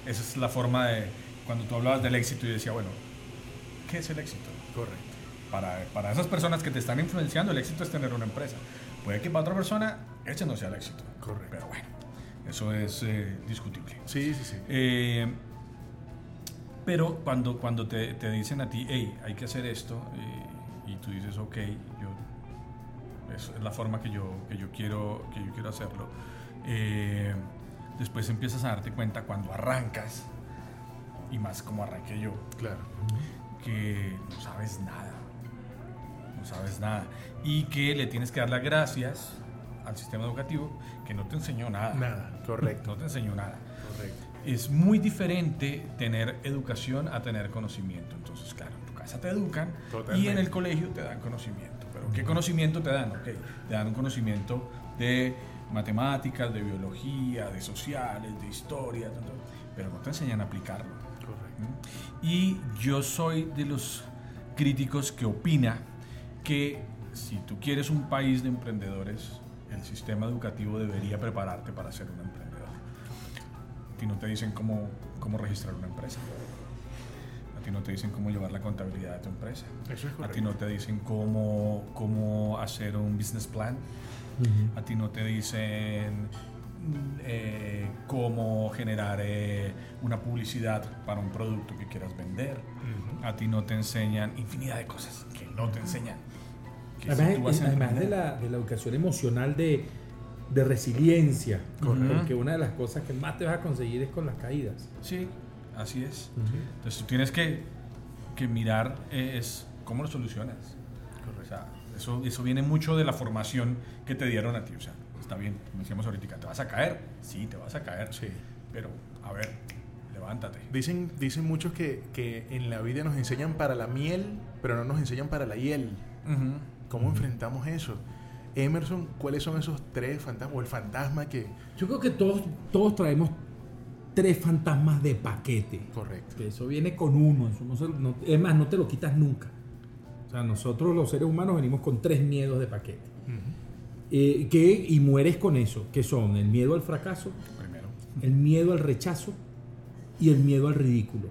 B: Esa es la forma de, cuando tú hablabas del éxito y decía, bueno, ¿qué es el éxito?
A: Correcto.
B: Para, para esas personas que te están influenciando, el éxito es tener una empresa. Puede que para otra persona ese no sea el éxito.
A: Correcto.
B: Pero bueno, eso es eh, discutible.
A: Sí, sí, sí.
B: Eh, pero cuando, cuando te, te dicen a ti, hey, hay que hacer esto, eh, y tú dices, ok, yo, es la forma que yo, que yo, quiero, que yo quiero hacerlo, eh, después empiezas a darte cuenta cuando arrancas, y más como arranqué yo,
A: Claro.
B: que no sabes nada. No sabes nada. Y que le tienes que dar las gracias al sistema educativo que no te enseñó nada.
A: Nada. Correcto.
B: No te enseñó nada.
A: Correcto.
B: Es muy diferente tener educación a tener conocimiento. Entonces, claro, en tu casa te educan y en el colegio te dan conocimiento. Pero ¿qué conocimiento te dan? Ok, te dan un conocimiento de matemáticas, de biología, de sociales, de historia, pero no te enseñan a aplicarlo.
A: Correcto.
B: Y yo soy de los críticos que opina que si tú quieres un país de emprendedores, el sistema educativo debería prepararte para ser un emprendedor. A ti no te dicen cómo, cómo registrar una empresa. A ti no te dicen cómo llevar la contabilidad de tu empresa.
A: Eso es
B: A ti no te dicen cómo, cómo hacer un business plan. A ti no te dicen eh, cómo generar eh, una publicidad para un producto que quieras vender. A ti no te enseñan infinidad de cosas que no te enseñan. Que si
C: Además,
B: tú vas a
C: además de, la, de la educación emocional de, de resiliencia,
B: Correcto.
C: porque una de las cosas que más te vas a conseguir es con las caídas.
B: Sí, así es. Entonces tú tienes que, que mirar eh, es cómo lo solucionas. O sea, eso, eso viene mucho de la formación que te dieron a ti. O sea, está bien, como decíamos ahorita, ¿te vas a caer? Sí, te vas a caer.
A: Sí.
B: Pero, a ver, levántate.
A: Dicen, dicen muchos que, que en la vida nos enseñan para la miel, pero no nos enseñan para la hiel.
B: Ujú.
A: ¿Cómo enfrentamos eso? Emerson, ¿cuáles son esos tres fantasmas? O el fantasma que...
C: Yo creo que todos, todos traemos tres fantasmas de paquete.
A: Correcto.
C: Que eso viene con uno. eso no se- no- es más, no te lo quitas nunca. O sea, nosotros los seres humanos venimos con tres miedos de paquete. Eh, que, y mueres con eso, que son el miedo al fracaso,
B: Primero.
C: el miedo al rechazo y el miedo al ridículo.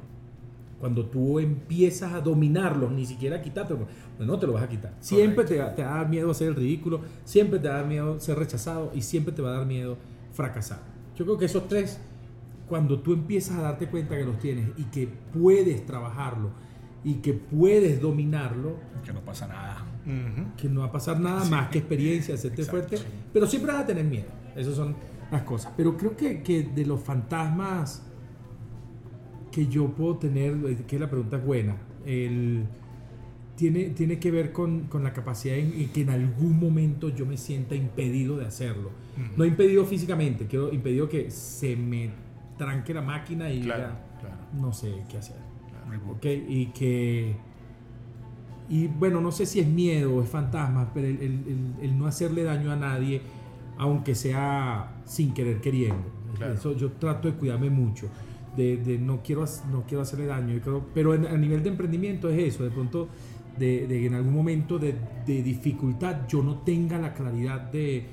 C: Cuando tú empiezas a dominarlos, ni siquiera a quitártelo, pues no te lo vas a quitar. Siempre te, te va a dar miedo hacer el ridículo, siempre te va a dar miedo ser rechazado y siempre te va a dar miedo fracasar. Yo creo que esos tres, cuando tú empiezas a darte cuenta que los tienes y que puedes trabajarlo y que puedes dominarlo,
B: Que no pasa nada.
C: Que no va a pasar nada más que experiencia, hacerte
B: Exacto,
C: fuerte,
B: sí.
C: pero siempre vas a tener miedo. Esas son las cosas. Pero creo que, que de los fantasmas que yo puedo tener, eh, que la pregunta es buena, el, tiene, tiene que ver con, con la capacidad en, en que en algún momento yo me sienta impedido de hacerlo. No impedido físicamente, quiero impedido que se me tranque la máquina y
A: Claro,
C: diga,
A: claro.
C: no sé qué hacer.
B: Reboot.
C: ¿ok? Y que. Y bueno, no sé si es miedo o es fantasma, pero el, el- el- no hacerle daño a nadie, aunque sea sin querer queriendo.
A: Claro.
C: Eso yo trato de cuidarme mucho. De, de no, quiero, no quiero hacerle daño. creo- pero en- a nivel de emprendimiento es eso. De pronto, de, de en algún momento de, de dificultad, yo no tenga la claridad de.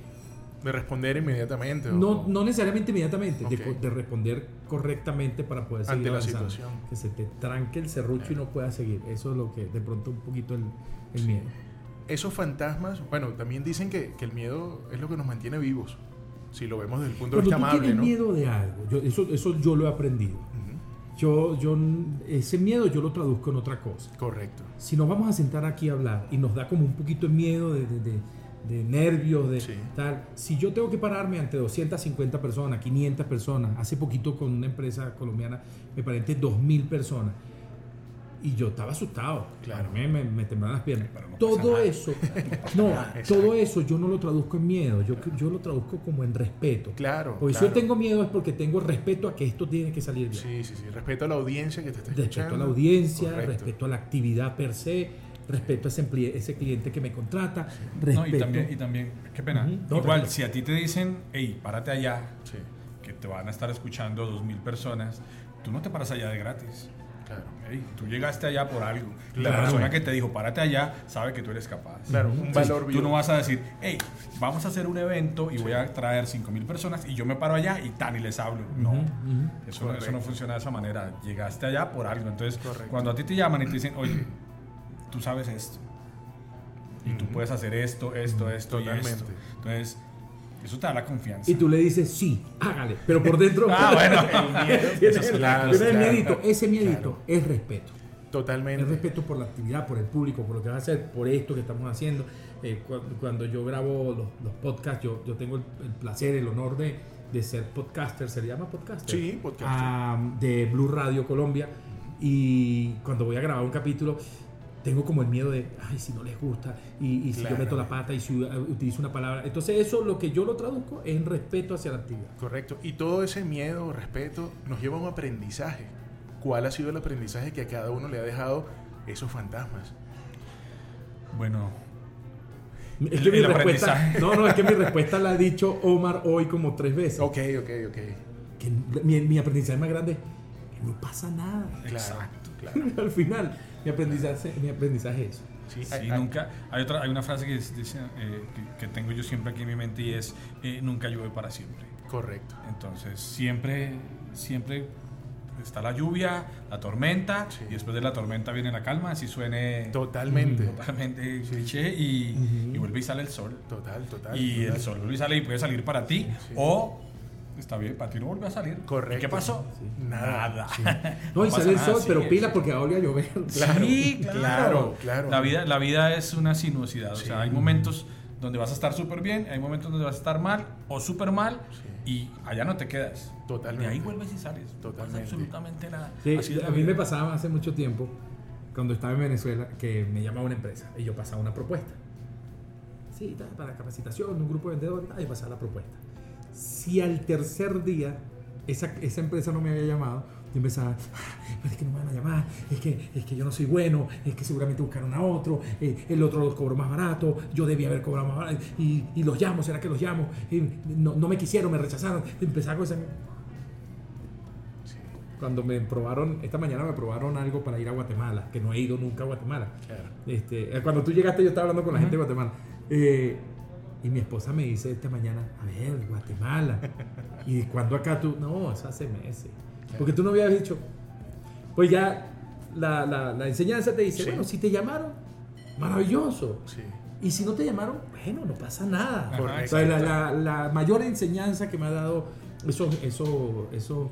A: De responder inmediatamente. o-
C: No, no necesariamente inmediatamente, de
A: Ok.
C: co- de, responder correctamente para poder seguir
A: Ante la situación.
C: Que se te tranque el serrucho y no puedas seguir. Eso es lo que de pronto un poquito el, el miedo.
A: Esos fantasmas, bueno, también dicen que, que el miedo es lo que nos mantiene vivos. Si lo vemos desde el punto de vista
C: tú
A: amable,
C: tienes
A: ¿no?
C: miedo de algo, yo- eso, eso yo lo he aprendido. Yo, yo, ese miedo yo lo traduzco en otra cosa.
A: Correcto.
C: Si nos vamos a sentar aquí a hablar y nos da como un poquito de miedo, de, de, de- de nervios, de
A: Sí.
C: tal, si yo tengo que pararme ante 250 personas, 500 personas, hace poquito con una empresa colombiana me paré ante 2.000 personas y yo estaba asustado,
A: Claro.
C: me, me, me temblaban las piernas.
B: Pero no pasa
C: todo
B: nada.
C: eso, no,
A: Exacto.
C: todo eso yo no lo traduzco en miedo, yo, yo lo traduzco como en respeto.
A: Claro.
C: Porque si
A: claro.
C: yo tengo miedo es porque tengo respeto a que esto tiene que salir bien.
A: Sí, sí, sí. Respeto a la audiencia que te está
C: Respeto
A: escuchando.
C: a la audiencia,
A: Correcto.
C: respeto a la actividad per se, respeto a ese, ese cliente que me contrata, respeto.
B: No, y también, y también, qué pena.
C: No,
B: Igual,
C: respeto.
B: si a ti te dicen, hey, párate allá,
A: Sí,
B: que te van a estar escuchando dos mil personas, tú no te paras allá de gratis.
A: Claro.
B: Tú llegaste allá por algo. Y
A: Claro.
B: La persona que te dijo, párate allá, sabe que tú eres capaz.
A: Claro, un
B: Entonces,
A: valor
B: Tú no vas a decir, hey, vamos a hacer un evento y voy a traer 5 mil personas y yo me paro allá y tan y les hablo. No, eso, no- eso no funciona de esa manera. Llegaste allá por algo. Entonces,
A: Correcto.
B: cuando a ti te llaman y te dicen, oye, tú sabes esto. Y tú puedes hacer esto, esto, esto y
A: Totalmente.
B: esto. Entonces, eso te da la confianza.
C: Y tú le dices, sí, hágale. Pero por dentro.
B: Ah, bueno.
A: El miedo. Eso es
C: el-
A: claro,
C: tienes el
A: claro.
C: miedito. Ese miedito
A: Claro.
C: es respeto.
A: Totalmente.
C: Es respeto por la actividad, por el público, por lo que vas a hacer, por esto que estamos haciendo. Eh, cu- cuando, yo grabo los, los podcasts, yo, yo tengo el, el placer, el honor de, de ser podcaster. ¿Se le llama podcaster?
A: Sí, podcaster.
C: Ah, de Blue Radio Colombia. Y cuando voy a grabar un capítulo, tengo como el miedo de, ay, si no les gusta, y, y si
A: Claro.
C: yo meto la pata y si uh, utilizo una palabra. Entonces, eso lo que yo lo traduzco es en respeto hacia la actividad.
A: Correcto. Y todo ese miedo, respeto, nos lleva a un aprendizaje. ¿Cuál ha sido el aprendizaje que a cada uno le ha dejado esos fantasmas?
B: Bueno,
C: Es
B: El-
C: que mi
B: el
C: respuesta, no, no, es que mi respuesta la ha dicho Omar hoy como tres veces.
A: Ok, ok, ok.
C: Que mi, mi aprendizaje más grande es que no pasa nada.
A: Claro,
B: Exacto.
A: claro.
C: Al final, mi aprendizaje, mi aprendizaje es eso.
A: Sí,
B: Sí,
A: hay-
B: nunca. Hay otra, hay una frase que, es- dice, eh, que, que tengo yo siempre aquí en mi mente y es eh, nunca llueve para siempre.
A: Correcto.
B: Entonces siempre, siempre está la lluvia, la tormenta
A: Sí.
B: y después de la tormenta viene la calma, así suene
A: Totalmente.
B: totalmente cliché y, y vuelve y sale el sol.
A: Total, total.
B: Y
A: total.
B: el sol vuelve y sale y puede salir para ti
A: Sí.
B: o está bien, para ti no vuelve a salir.
A: Correcto.
B: ¿Y qué pasó?
C: Sí.
A: Nada.
C: No, y sale el sol, pero
B: es-
C: pila porque ahora a llover.
A: Claro,
B: sí,
A: claro,
B: claro,
A: claro.
B: La vida, la vida es una sinuosidad. O sea, hay momentos donde vas a estar súper bien, hay momentos donde vas a estar mal o súper mal y allá no te quedas.
A: Totalmente.
B: Y ahí vuelves y sales. No
A: Totalmente.
B: pasa absolutamente nada.
C: Sí,
B: Así es
C: a mí me pasaba hace mucho tiempo, cuando estaba en Venezuela, que me llamaba una empresa y yo pasaba una propuesta. Sí, para capacitación, un grupo de vendedores, y pasaba la propuesta. Si al tercer día esa, esa empresa no me había llamado, yo empezaba, "Ah, es que no me van a llamar, es que, es que yo no soy bueno, es que seguramente buscaron a otro, eh, el otro los cobró más barato, yo debía haber cobrado más barato, y, y los llamo, ¿será que los llamo? No, no me quisieron, me rechazaron, empezaba con esa...
A: Sí,
C: Cuando me probaron, esta mañana me probaron algo para ir a Guatemala, que no he ido nunca a Guatemala.
A: claro.
C: Este, eh, cuando tú llegaste, yo estaba hablando con la gente de Guatemala. Eh, y mi esposa me dice esta mañana, a ver, Guatemala. ¿Y cuando acá tú? No, eso hace meses. Porque tú no habías dicho. Pues ya la, la, la enseñanza te dice,
A: Sí.
C: bueno, si te llamaron, maravilloso.
A: Sí.
C: Y si no te llamaron, bueno, no pasa nada.
B: Correcto.
C: O sea, la, la- la mayor enseñanza que me ha dado esos, esos, esos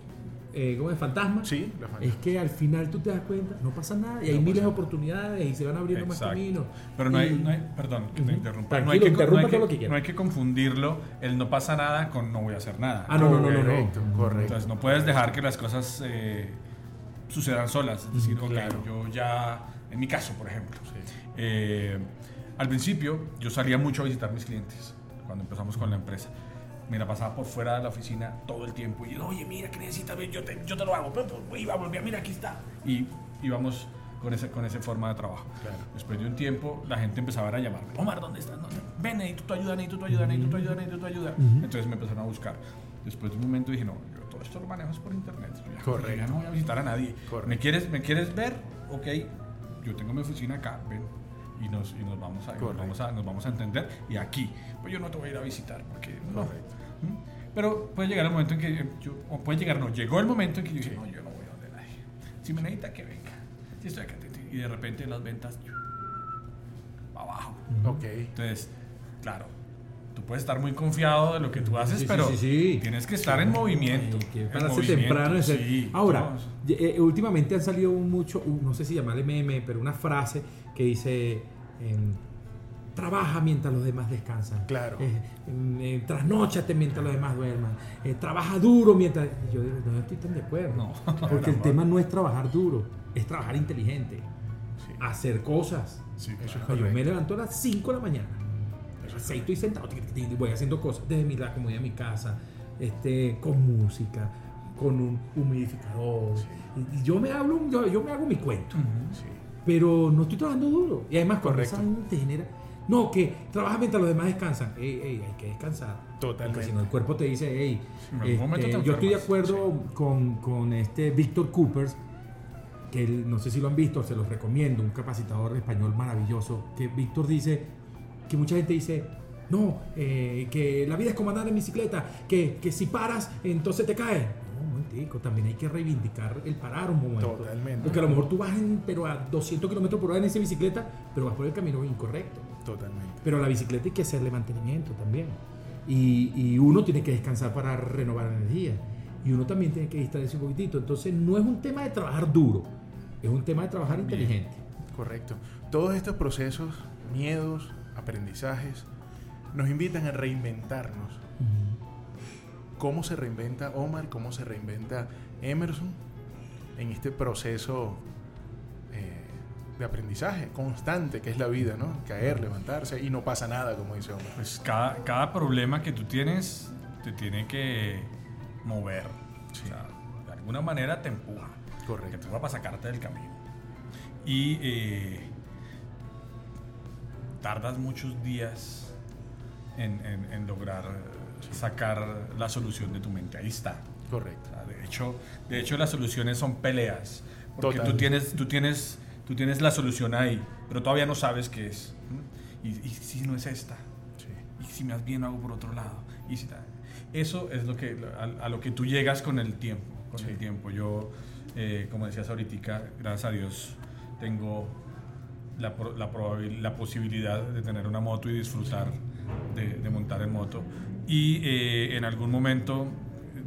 C: eh, ¿cómo es? fantasmas
A: Sí, la fan-
C: es que al final tú te das cuenta, no pasa nada. Y hay
B: No
C: miles de oportunidades y se van abriendo más caminos.
B: Pero no hay,
C: Y-
B: no hay- perdón que te interrumpa. No hay, que,
C: interrumpa
B: no hay que-
C: lo que quieras.
B: no hay que confundirlo, el no pasa nada con no voy a hacer nada.
C: Ah, no, no, no, no, no.
A: Correcto, correcto.
B: Entonces no puedes dejar que las cosas eh, sucedan solas. Es decir, ok,
A: claro.
B: yo ya, en mi caso, por ejemplo,
A: Sí.
B: eh, al principio yo salía mucho a visitar mis clientes cuando empezamos con la empresa. Me la pasaba por fuera de la oficina todo el tiempo y oye, mira, ¿qué necesitas? Yo te, yo te lo hago. Pum, Iba, volvía, mira, aquí está. Y íbamos con, ese, con esa forma de trabajo.
A: Claro.
B: Después de un tiempo, la gente empezaba a llamarme. Omar, ¿dónde estás? ¿Dónde? Ven, necesito tu ayuda, necesito tu ayuda, necesito tu ayuda, necesito tu ayuda. Entonces me empezaron a buscar. Después de un momento dije, no, yo todo esto lo manejo es por internet. Yo ya-
A: Correcto.
B: ya no voy a visitar a nadie.
A: Correcto.
B: ¿Me quieres, ¿Me quieres ver? Ok, yo tengo mi oficina acá, ven. Y nos, y nos, vamos, a, nos, vamos a, nos vamos a entender. Y aquí, pues yo no te voy a ir a visitar porque no.
A: Correcto.
B: Pero puede llegar el momento en que eh, yo, o puede llegar, no, llegó el momento en que yo dije,
A: Sí.
B: no, yo no voy a donde nadie. Si me necesita, que venga. Si estoy acá, y de repente las ventas, para abajo.
A: Ok.
B: Entonces, claro, tú puedes estar muy confiado de lo que tú haces,
C: Sí,
B: pero
C: sí, sí.
B: tienes que estar en movimiento.
C: Pararse
B: movimiento,
C: temprano. es el-
B: sí,
C: Ahora, eh, eh, últimamente han salido mucho, no sé si llamarle meme, pero una frase que dice: em, trabaja mientras los demás descansan.
A: Claro.
C: Eh, em, eh, trasnóchate mientras los demás duerman. Eh, trabaja duro mientras. Yo digo, no estoy tan de acuerdo.
B: No.
C: Porque el tema no es trabajar duro, es trabajar inteligente.
A: Sí.
C: Hacer cosas.
B: Sí,
A: Eso
B: claro.
C: Yo me levanto a las 5 de la mañana.
A: Eso es
C: Así estoy sentado y voy haciendo cosas desde mi, la comodidad de mi casa, este, con música, con un humidificador. Y, y yo me hablo, yo, yo me hago mi cuento, pero no estoy trabajando duro. Y además,
A: Correcto.
C: esa vaina te genera. No, que trabaja mientras los demás descansan. Ey, ey, hay que descansar.
A: Totalmente.
C: Porque si no, el cuerpo te dice, hey,
B: En algún momento te
C: yo estoy de acuerdo con, con este Víctor Coopers, que él- no sé si lo han visto, se los recomiendo, un capacitador español maravilloso, que Víctor dice que mucha gente dice, no, eh, que la vida es como andar en bicicleta, que, que si paras, entonces te caes. No, momentico, también hay que reivindicar el parar un momento.
A: Totalmente.
C: Porque a lo mejor tú vas en, pero a 200 kilómetros por hora en esa bicicleta, pero vas por el camino incorrecto.
A: Totalmente.
C: Pero a la bicicleta hay que hacerle mantenimiento también. Y, y uno tiene que descansar para renovar energía. Y uno también tiene que distraerse un poquitito. Entonces no es un tema de trabajar duro, es un tema de trabajar inteligente.
A: Correcto. Todos estos procesos, miedos, aprendizajes, nos invitan a reinventarnos. ¿Cómo se reinventa Omar? ¿Cómo se reinventa Emerson en este proceso de aprendizaje constante que es la vida, ¿no? Caer, levantarse y no pasa nada, como dice Omar.
B: Pues cada, cada problema que tú tienes te tiene que mover.
A: Sí.
B: O sea, de alguna manera te empuja. Te
A: Correcto.
B: empuja para sacarte del camino. Y eh, tardas muchos días en, en- en lograr eh, sacar la solución de tu mente. Ahí está.
A: Correcto.
B: O sea, de, hecho, de hecho, las soluciones son peleas. Porque
A: Total.
B: tú tienes, tú, tienes, tú tienes la solución ahí, pero todavía no sabes qué es. Y, y si no es esta,
A: Sí.
B: y si más bien hago por otro lado. Y si eso es lo que, a, a lo que tú llegas con el tiempo. Con
A: Sí.
B: el tiempo. Yo, eh, como decías ahorita, gracias a Dios, tengo la, la, la posibilidad de tener una moto y disfrutar de, de montar en moto. Y eh, en algún momento,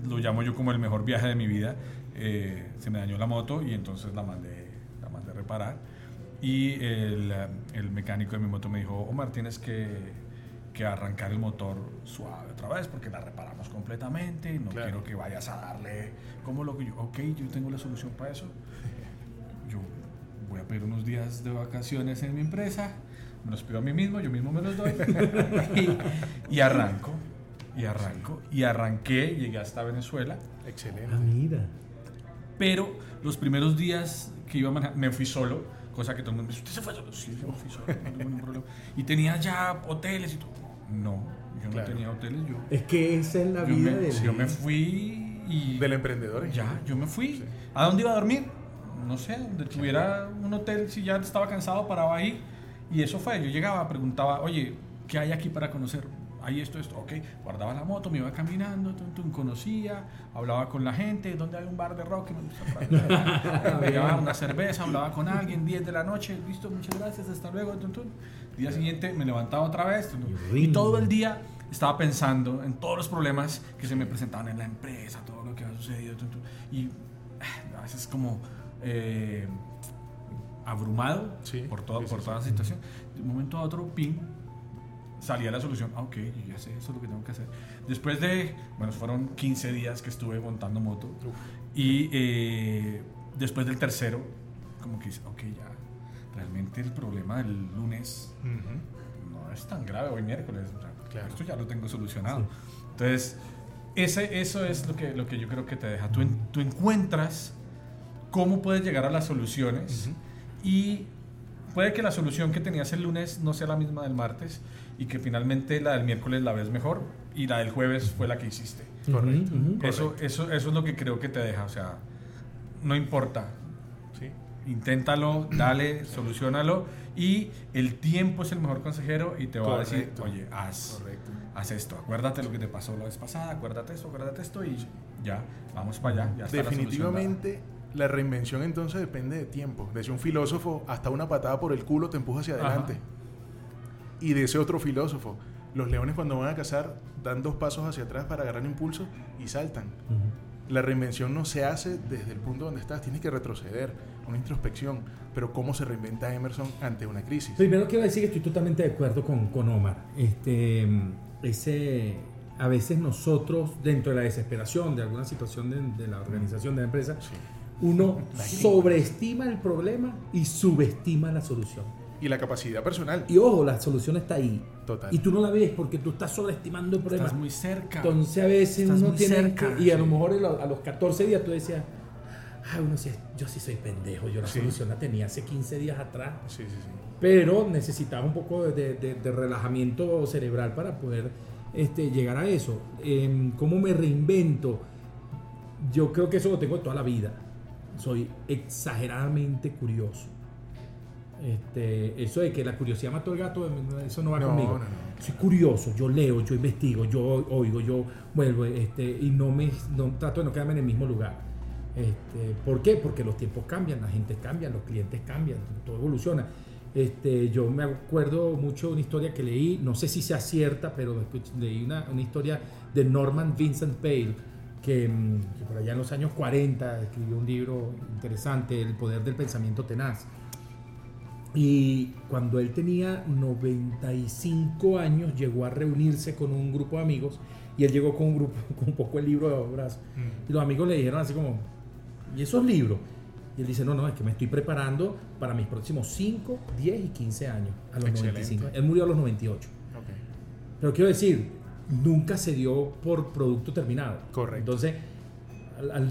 B: lo llamo yo como el mejor viaje de mi vida, eh, se me dañó la moto y entonces la mandé, reparar. Y el, el mecánico de mi moto me dijo, Omar, tienes que, que arrancar el motor suave otra vez porque la reparamos completamente, no
A: Claro.
B: quiero que vayas a darle como lo que yo, ok, yo tengo la solución para eso. Yo voy a pedir unos días de vacaciones en mi empresa, me los pido a mí mismo, yo mismo me los doy y, y arranco, y arranco, y arranqué, llegué hasta Venezuela,
A: Excelente.
C: Ah, mira.
B: Pero los primeros días que iba a manejar, me fui solo, cosa que todo el mundo me dice, ¿usted se fue solo? Sí, yo me fui solo, no tengo ningún problema. Y tenía ya hoteles y todo. No, yo
A: Claro.
B: no tenía hoteles, yo,
C: Es que esa es la
B: yo,
C: vida
B: me,
C: del-
B: yo me fui y...
A: Del emprendedor. ¿eh?
B: Ya, yo me fui.
A: Sí.
B: ¿A dónde iba a dormir? No sé, donde tuviera un hotel, si ya estaba cansado, paraba ahí. Y eso fue, yo llegaba, preguntaba, oye, ¿qué hay aquí para conocer? Hay esto, esto, ok. Guardaba la moto, me iba caminando, tum, conocía, hablaba con la gente, ¿dónde hay un bar de rock? Me llevaba una cerveza, hablaba con alguien, 10 de la noche, listo, muchas gracias, hasta luego. Tum, Día siguiente me levantaba otra vez y todo el día estaba pensando en todos los problemas que se me presentaban en la empresa, todo lo que había sucedido. Y ah, a veces como eh, abrumado por, todo, por toda la situación. De un momento a otro, ping, salía la solución. Ah, ok, ya sé, eso es lo que tengo que hacer. Después de, bueno, fueron 15 días que estuve montando moto. Y eh, después del tercero, como que dice, ok, ya, realmente el problema del lunes no es tan grave hoy miércoles. claro. Esto ya lo tengo solucionado. Entonces, ese, eso es lo que, lo que yo creo que te deja. Tú, tú encuentras cómo puedes llegar a las soluciones y puede que la solución que tenías el lunes no sea la misma del martes y que finalmente la del miércoles la ves mejor y la del jueves fue la que hiciste.
A: Correcto.
B: Eso, eso, eso es lo que creo que te deja. O sea, no importa. Inténtalo, dale, solucionalo y el tiempo es el mejor consejero y te va a decir, oye, haz, haz esto, acuérdate lo que te pasó la vez pasada, acuérdate esto, acuérdate esto y ya, vamos para allá.
A: Definitivamente la reinvención entonces depende de tiempo. Decía un filósofo, hasta una patada por el culo te empuja hacia adelante. Y de ese otro filósofo, los leones cuando van a cazar dan dos pasos hacia atrás para agarrar impulso y saltan. La reinvención no se hace desde el punto donde estás, tienes que retroceder, una introspección. Pero ¿cómo se reinventa Emerson ante una crisis?
C: Primero quiero decir que estoy totalmente de acuerdo con, con Omar. Este, ese, a veces nosotros, dentro de la desesperación de alguna situación de, la organización de la empresa, uno sobreestima el problema y subestima la solución.
A: Y la capacidad personal.
C: Y ojo, la solución está ahí. Total. Y tú no la ves porque tú estás sobreestimando el problema.
B: Estás muy cerca.
C: Entonces a veces uno tiene cerca, y a lo mejor a los 14 días tú decías, ah, uno sí, yo sí soy pendejo, yo la solución la tenía hace 15 días atrás. Sí, sí, sí. Pero necesitaba un poco de, de, relajamiento cerebral para poder este, llegar a eso. Eh, ¿Cómo me reinvento? Yo creo que eso lo tengo toda la vida soy exageradamente curioso. Este, eso de que la curiosidad mató el gato, eso no va conmigo. Soy curioso, yo leo, yo investigo, yo oigo, yo vuelvo, este, y no me no, trato de no quedarme en el mismo lugar. Este, ¿Por qué? Porque los tiempos cambian, la gente cambia, los clientes cambian, todo evoluciona. Este, yo me acuerdo mucho de una historia que leí, no sé si sea cierta, pero leí una, una historia de Norman Vincent Pale, Mm, que, por allá en los años 40 escribió un libro interesante, El poder del pensamiento tenaz. Y cuando él tenía 95 años llegó a reunirse con un grupo de amigos y él llegó con un grupo, con un poco el libro de obras. Mm. Y los amigos le dijeron así como, ¿y esos libros? Y él dice, no, no, es que me estoy preparando para mis próximos 5, 10 y 15 años, a los 95. Él murió a los 98. Pero quiero decir, nunca se dio por producto terminado.
A: Correcto.
C: Entonces,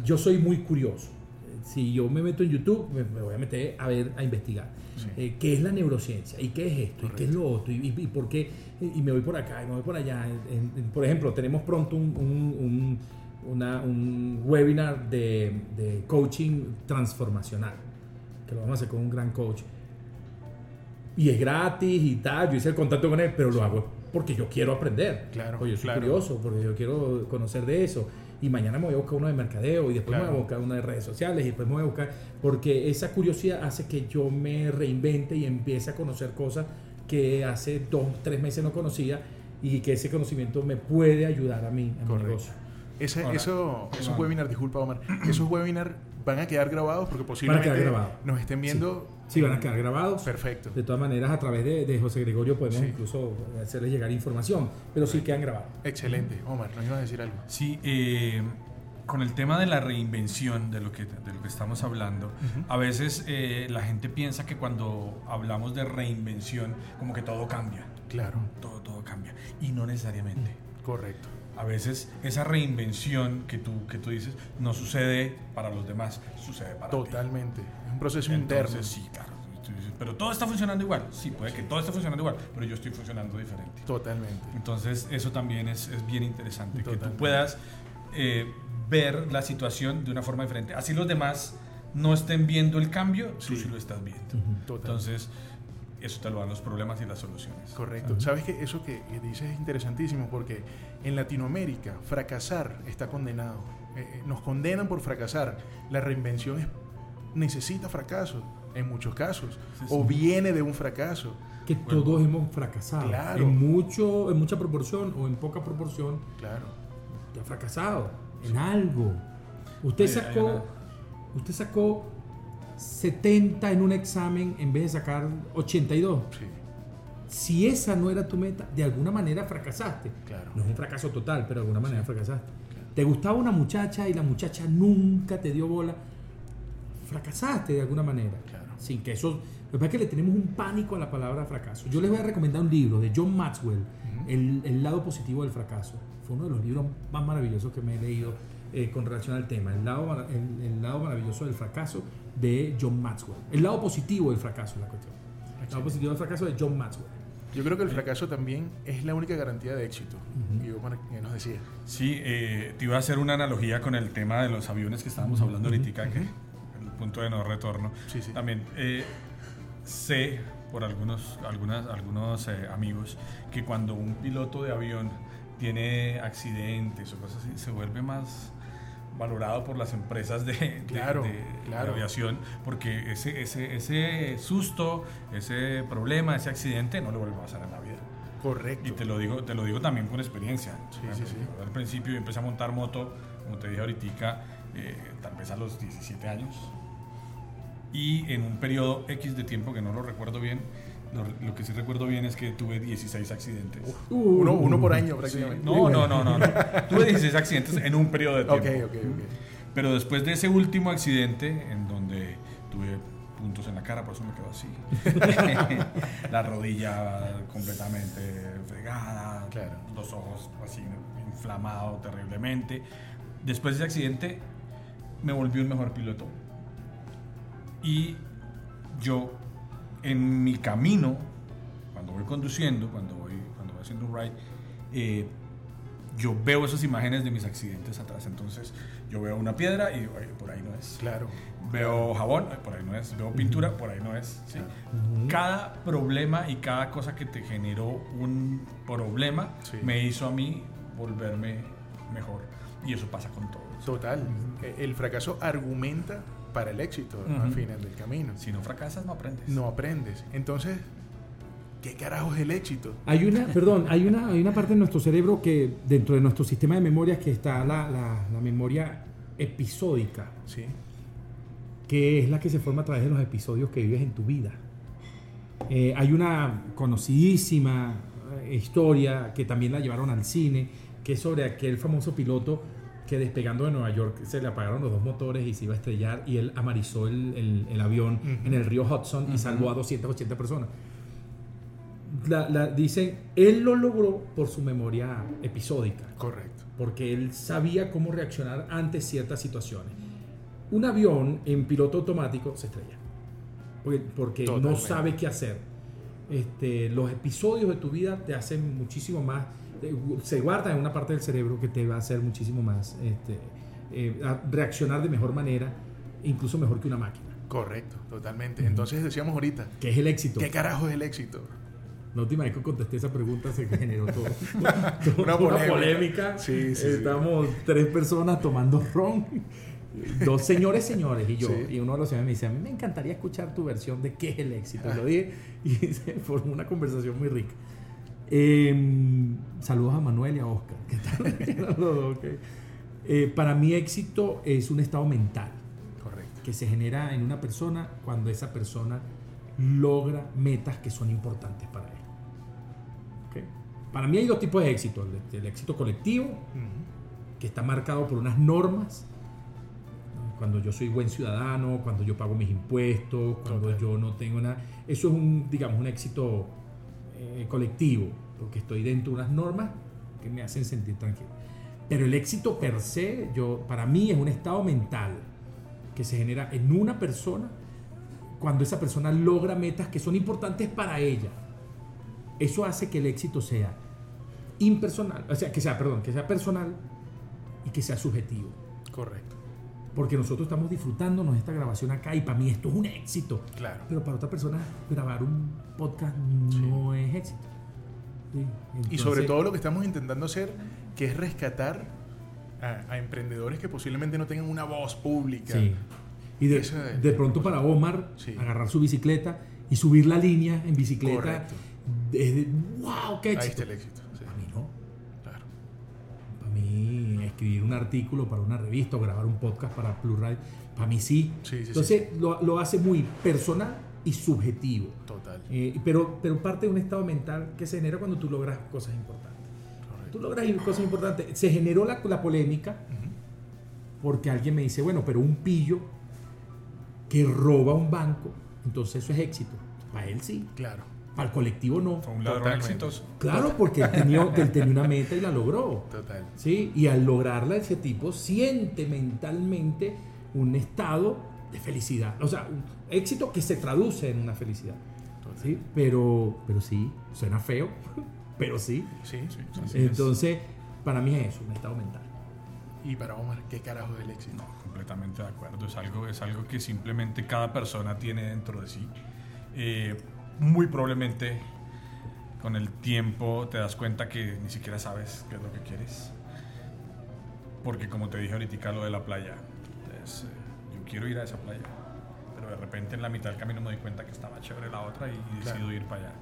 C: yo soy muy curioso. Si yo me meto en YouTube, me, voy a meter a ver, a investigar. Eh, ¿Qué es la neurociencia? ¿Y qué es esto? ¿Y qué es lo otro? ¿Y, por qué? Y me voy por acá, y me voy por allá. por ejemplo, tenemos pronto un, un, webinar de, de coaching transformacional, que lo vamos a hacer con un gran coach. Y es gratis y tal. Yo hice el contacto con él, pero lo hago porque yo quiero aprender.
A: Claro.
C: yo soy curioso, porque yo quiero conocer de eso. Y mañana me voy a buscar uno de mercadeo y después me voy a buscar uno de redes sociales y después me voy a buscar. Porque esa curiosidad hace que yo me reinvente y empiece a conocer cosas que hace dos, tres meses no conocía y que ese conocimiento me puede ayudar a mí, a mi negocio.
A: Ese, eso, esos webinars, disculpa Omar, esos webinars van a quedar grabados porque posiblemente nos estén viendo.
C: Sí. Van a quedar grabados.
A: Perfecto.
C: De todas maneras, a través de, José Gregorio podemos incluso hacerles llegar información, pero sí quedan grabados.
A: Excelente. Omar, ¿nos iba a decir algo?
B: Sí, eh, con el tema de la reinvención, de lo que, de lo que estamos hablando, a veces eh, la gente piensa que cuando hablamos de reinvención, como que todo cambia.
A: Claro.
B: Todo, todo cambia. Y no necesariamente.
A: Correcto
B: a veces esa reinvención que tú, que tú dices no sucede para los demás, sucede para
A: Totalmente. Es un proceso
B: Entonces,
A: interno.
B: Sí, claro. Pero todo está funcionando igual. Sí, puede que todo esté funcionando igual, pero yo estoy funcionando diferente.
A: Totalmente.
B: Entonces, eso también es, es bien interesante. Que tú puedas eh, ver la situación de una forma diferente. Así los demás no estén viendo el cambio, tú sí lo estás viendo. Entonces, eso te lo dan los problemas y las soluciones.
A: Correcto. Sabes que eso que dices es interesantísimo porque en Latinoamérica fracasar está condenado. Eh, eh, nos condenan por fracasar. La reinvención es, necesita fracaso en muchos casos o viene de un fracaso.
C: Que todos hemos fracasado.
A: Claro.
C: En, mucho, en mucha proporción o en poca proporción.
A: Claro.
C: Te ha fracasado en algo. Usted sacó, usted sacó 70 en un examen en vez de sacar 82.
A: Sí.
C: Si esa no era tu meta, de alguna manera fracasaste.
A: Claro.
C: No es un fracaso total, pero de alguna manera fracasaste. Te gustaba una muchacha y la muchacha nunca te dio bola. Fracasaste de alguna manera.
A: Claro.
C: Sin que eso. Lo que pasa es que le tenemos un pánico a la palabra fracaso. Yo les voy a recomendar un libro de John Maxwell, el, el lado positivo del fracaso. Fue uno de los libros más maravillosos que me he leído eh, con relación al tema. El lado, el, el lado maravilloso del fracaso de John Maxwell. El lado positivo del fracaso es la cuestión. El lado positivo del fracaso de John Maxwell.
A: Yo creo que el fracaso también es la única garantía de éxito. Y yo, bueno, que nos decía.
B: Sí, eh, te iba a hacer una analogía con el tema de los aviones que estábamos hablando ahorita, que el punto de no retorno.
A: Sí, sí.
B: También eh, sé por algunos, algunas, algunos eh, amigos que cuando un piloto de avión tiene accidentes o cosas así, se vuelve más valorado por las empresas de, de-
A: Claro,
B: de- de
A: claro.
B: aviación porque ese, ese, ese susto, ese problema, ese accidente no le vuelve a pasar en la vida.
A: Correcto.
B: Y te lo digo, te lo digo también con experiencia.
A: Sí, sí, sí.
B: Al principio yo empecé a montar moto, como te dije ahorita, eh, tal vez a los 17 años. Y en un periodo X de tiempo que no lo recuerdo bien, lo, lo que sí recuerdo bien es que tuve 16 accidentes.
A: Uno, uno por año
B: Sí.
A: prácticamente.
B: No, no, no, no, no. Tuve 16 accidentes en un periodo de tiempo.
A: ok, ok.
B: Pero después de ese último accidente, en donde tuve puntos en la cara, por eso me quedo así. la rodilla completamente fregada,
A: Claro.
B: los ojos así inflamados terriblemente. Después de ese accidente, me volví un mejor piloto. Y yo, en mi camino, cuando voy conduciendo, cuando voy, cuando voy haciendo un ride, eh, yo veo esas imágenes de mis accidentes atrás. Entonces, yo veo una piedra y digo, "Ay, por ahí no es.
A: Claro.
B: Veo jabón, por ahí no es. Veo pintura, por ahí no es. ¿sí? Cada problema y cada cosa que te generó un problema
A: Sí.
B: me hizo a mí volverme mejor. Y eso pasa con todo.
A: Total. Eh, El fracaso argumenta para el éxito al
B: Ujú.
A: final del camino.
B: Si no fracasas, no aprendes.
A: No aprendes. Entonces, ¿qué carajo es el éxito?
C: Hay una, perdón, hay una, hay una parte de nuestro cerebro que dentro de nuestro sistema de memorias que está la, la- la memoria episódica,
A: Sí.
C: que es la que se forma a través de los episodios que vives en tu vida. Eh, hay una conocidísima eh, historia que también la llevaron al cine, que es sobre aquel famoso piloto que despegando de Nueva York se le apagaron los dos motores y se iba a estrellar y él amarizó el, el- el avión en el río Hudson y salvó a 280 personas. La, la- dicen, él lo logró por su memoria episódica
A: Correcto.
C: porque él sabía cómo reaccionar ante ciertas situaciones. Un avión en piloto automático se estrella, porque, porque no sabe qué hacer. Este, los episodios de tu vida te hacen muchísimo más, se guardan en una parte del cerebro que te va a hacer muchísimo más este, eh, a reaccionar de mejor manera, incluso mejor que una máquina,
A: Correcto, totalmente. Entonces decíamos ahorita,
C: que es el éxito.
A: ¿qué carajo es el éxito?
C: La última vez que contesté esa pregunta se generó todo,
A: Una
C: toda
A: polémica.
C: polémica.
A: Sí, sí, sí.
C: Estamos tres personas tomando ron. Dos señores, señores, y yo.
A: Sí.
C: Y uno de los señores me dice, a mí me encantaría escuchar tu versión de qué es el éxito. Y lo dije y se formó una conversación muy rica. Eh, saludos a Manuel y a Oscar. ¿Qué tal? Los dos, ok. Eh, para mí éxito es un estado mental
A: Correcto.
C: que se genera en una persona cuando esa persona logra metas que son importantes para él. ¿Ok? Para mí hay dos tipos de éxito. El, el éxito colectivo,
A: Ujú.
C: que está marcado por unas normas. Cuando yo soy buen ciudadano, cuando yo pago mis impuestos, cuando
A: Total.
C: yo no tengo nada. Eso es un, digamos, un éxito eh, colectivo, porque estoy dentro de unas normas que me hacen sentir tranquilo. Pero el éxito per se, yo, para mí es un estado mental que se genera en una persona cuando esa persona logra metas que son importantes para ella. Eso hace que el éxito sea impersonal, o sea, que sea, perdón, que sea personal y que sea subjetivo.
A: Correcto.
C: Porque nosotros estamos disfrutándonos esta grabación acá y para mí esto es un éxito.
A: Claro.
C: Pero para otra persona grabar un podcast no es éxito. Sí,
A: y sobre todo lo que estamos intentando hacer, que es rescatar a, a emprendedores que posiblemente no tengan una voz pública.
C: Sí. Y de,
A: Eso es-
C: de pronto para Omar, agarrar su bicicleta y subir la línea en bicicleta.
A: Correcto.
C: Es de, wow, qué
A: Ahí
C: éxito.
A: está el éxito.
C: Mí escribir un artículo para una revista o grabar un podcast para Plural, para mí sí.
A: Sí, sí, sí.
C: Entonces Lo, lo hace muy personal y subjetivo.
A: Total.
C: Eh, pero, pero parte de un estado mental que se genera cuando tú logras cosas importantes. Tú logras cosas importantes. Se generó la, la polémica porque alguien me dice, bueno, pero un pillo que roba un banco, entonces eso es éxito. Para él sí,
A: Claro.
C: Para el colectivo no.
B: Fue un ladrón exitoso.
C: Claro, porque él tenía, él tenía una meta y la logró.
A: Total.
C: ¿sí? Y al lograrla, ese tipo siente mentalmente un estado de felicidad. O sea, un éxito que se traduce en una felicidad.
A: Total.
C: ¿sí? Pero, pero sí, suena feo, pero sí.
A: Sí, sí.
B: Así es.
C: Entonces, para mí es eso, un estado mental.
A: Y para Omar, ¿qué carajo es el éxito?
B: No, completamente de acuerdo. Es algo, es algo que simplemente cada persona tiene dentro de sí. Eh, muy probablemente con el tiempo te das cuenta que ni siquiera sabes qué es lo que quieres. Porque como te dije ahorita lo de la playa, es, eh, yo quiero ir a esa playa, pero de repente en la mitad del camino me doy cuenta que estaba chévere la otra y, y decido ir para allá.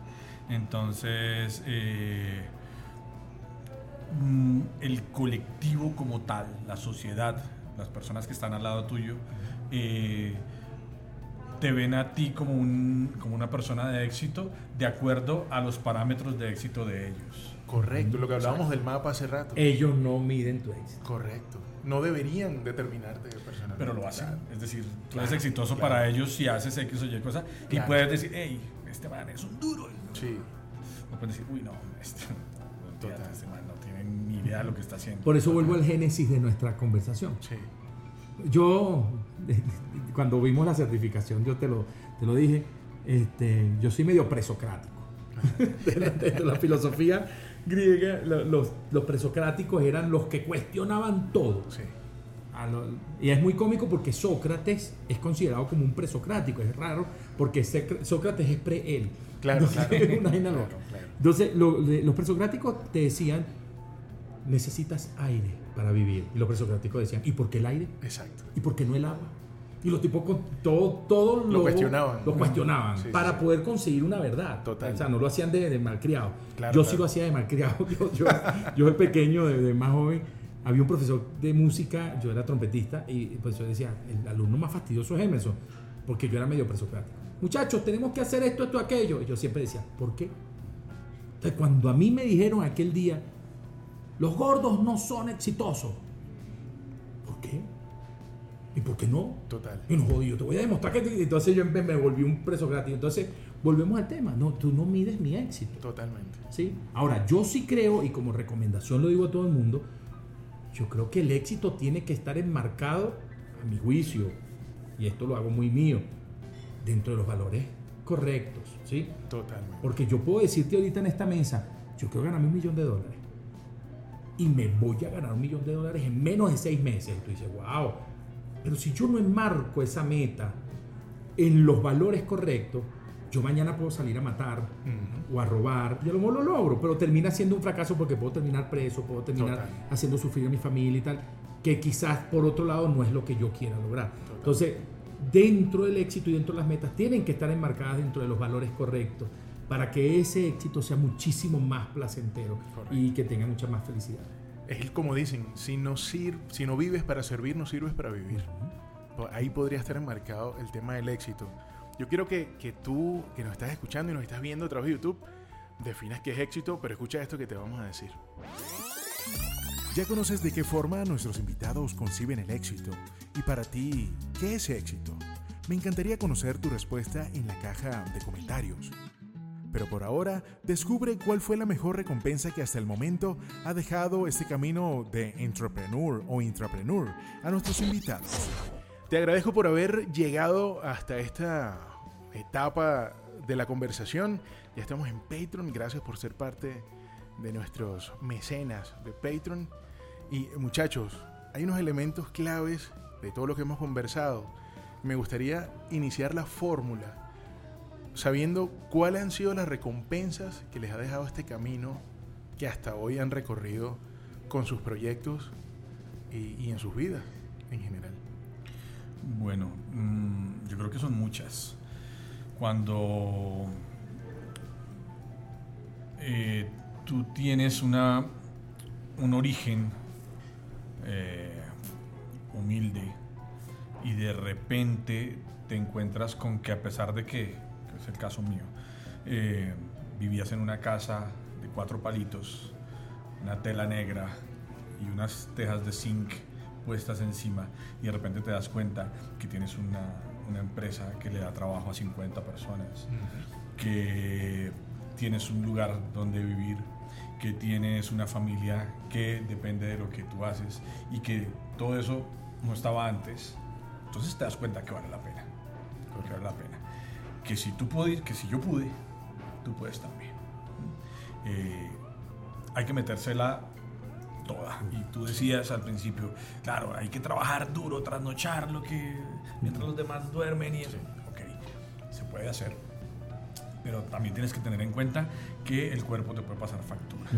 B: Entonces, eh, mm, el colectivo como tal, la sociedad, las personas que están al lado tuyo, eh, te ven a ti como, un, como una persona de éxito de acuerdo a los parámetros de éxito de ellos.
A: Correcto. Lo que hablábamos del mapa hace rato.
C: Ellos no miden tu éxito.
A: Correcto. No deberían determinarte personalmente.
B: Pero lo hacen.
A: Claro.
B: Es decir, tú
A: Claro,
B: eres exitoso
A: claro.
B: para ellos si haces X o Y cosa y puedes decir, hey, este man es un duro.
A: Sí.
B: O puedes decir, uy, no, este,
A: Total.
B: este man no tiene ni idea de lo que está haciendo.
C: Por eso vuelvo al génesis de nuestra conversación.
A: Sí.
C: Yo, cuando vimos la certificación, yo te lo, te lo dije, este, yo soy medio presocrático. de, la, de la filosofía griega, lo- los, los presocráticos eran los que cuestionaban todo.
A: Sí.
C: Lo- y es muy cómico porque Sócrates es considerado como un presocrático, es raro, porque Sócrates es pre-él.
A: Claro,
C: Entonces,
A: claro.
C: una
A: Claro, claro.
C: Entonces, lo- los presocráticos te decían, necesitas aire para vivir. Y los presocráticos decían, ¿y por qué el aire?
A: Exacto.
C: ¿Y por qué no el agua? Y los tipos con todo, todo
A: Lo cuestionaban.
C: Lo cuestionaban
A: Sí,
C: para
A: sí.
C: poder conseguir una verdad.
A: Total.
C: O sea, no lo hacían de, de malcriado.
A: Claro,
C: yo sí lo hacía de malcriado. Yo, yo, yo de pequeño, de, de más joven, había un profesor de música, yo era trompetista, y el profesor decía, el alumno más fastidioso es Emerson, porque yo era medio presocrático. Muchachos, tenemos que hacer esto, esto, aquello. Y yo siempre decía, ¿por qué? Entonces, cuando a mí me dijeron aquel día, los gordos no son exitosos. ¿Por qué? ¿Y por qué no?
A: Total.
C: Y no, jodido, te voy a demostrar que... te-". Entonces yo me, me volví un presocrático. Entonces, volvemos al tema. No, tú no mides mi éxito.
A: Totalmente.
C: ¿sí? Ahora, yo sí creo, y como recomendación lo digo a todo el mundo, yo creo que el éxito tiene que estar enmarcado, a mi juicio, y esto lo hago muy mío, dentro de los valores correctos, ¿sí?
A: Totalmente.
C: Porque yo puedo decirte ahorita en esta mesa, yo quiero ganarme un millón de dólares. Y me voy a ganar un millón de dólares en menos de seis meses. Y tú dices, wow. Pero si yo no enmarco esa meta en los valores correctos, yo mañana puedo salir a matar o a robar. Y a lo mejor lo logro, pero termina siendo un fracaso porque puedo terminar preso, puedo terminar
A: Total.
C: haciendo sufrir a mi familia y tal. Que quizás por otro lado no es lo que yo quiera lograr.
A: Total.
C: Entonces, dentro del éxito y dentro de las metas tienen que estar enmarcadas dentro de los valores correctos para que ese éxito sea muchísimo más placentero
A: Correcto.
C: y que tenga mucha más felicidad.
A: Es como dicen, si no, sir si no vives para servir, no sirves para vivir. Po- Ahí podría estar enmarcado el tema del éxito. Yo quiero que, que tú, que nos estás escuchando y nos estás viendo a través de YouTube, definas qué es éxito, pero escucha esto que te vamos a decir.
D: Ya conoces de qué forma nuestros invitados conciben el éxito. Y para ti, ¿qué es éxito? Me encantaría conocer tu respuesta en la caja de comentarios. Pero por ahora, descubre cuál fue la mejor recompensa que hasta el momento ha dejado este camino de entrepreneur o intrapreneur a nuestros invitados.
A: Te agradezco por haber llegado hasta esta etapa de la conversación. Ya estamos en Patreon. Gracias por ser parte de nuestros mecenas de Patreon. Y muchachos, hay unos elementos claves de todo lo que hemos conversado, me gustaría iniciar la fórmula sabiendo cuáles han sido las recompensas que les ha dejado este camino que hasta hoy han recorrido con sus proyectos y, en sus vidas en general.
B: Bueno, mm, yo creo que son muchas. Cuando eh, tú tienes una, un origen eh, humilde y de repente te encuentras con que a pesar de que, que es el caso mío, eh, vivías en una casa de cuatro palitos, una tela negra y unas tejas de zinc puestas encima y de repente te das cuenta que tienes una, una empresa que le da trabajo a 50 personas, que tienes un lugar donde vivir, que tienes una familia que depende de lo que tú haces y que todo eso no estaba antes, entonces te das cuenta que vale la pena. Que vale la pena. Que si tú puedes, que si yo pude, tú puedes también. Eh, hay que metérsela toda. Y tú decías al principio, claro, hay que trabajar duro, trasnochar lo que mientras los demás duermen y eso. Ok, se puede hacer pero también tienes que tener en cuenta que el cuerpo te puede pasar factura.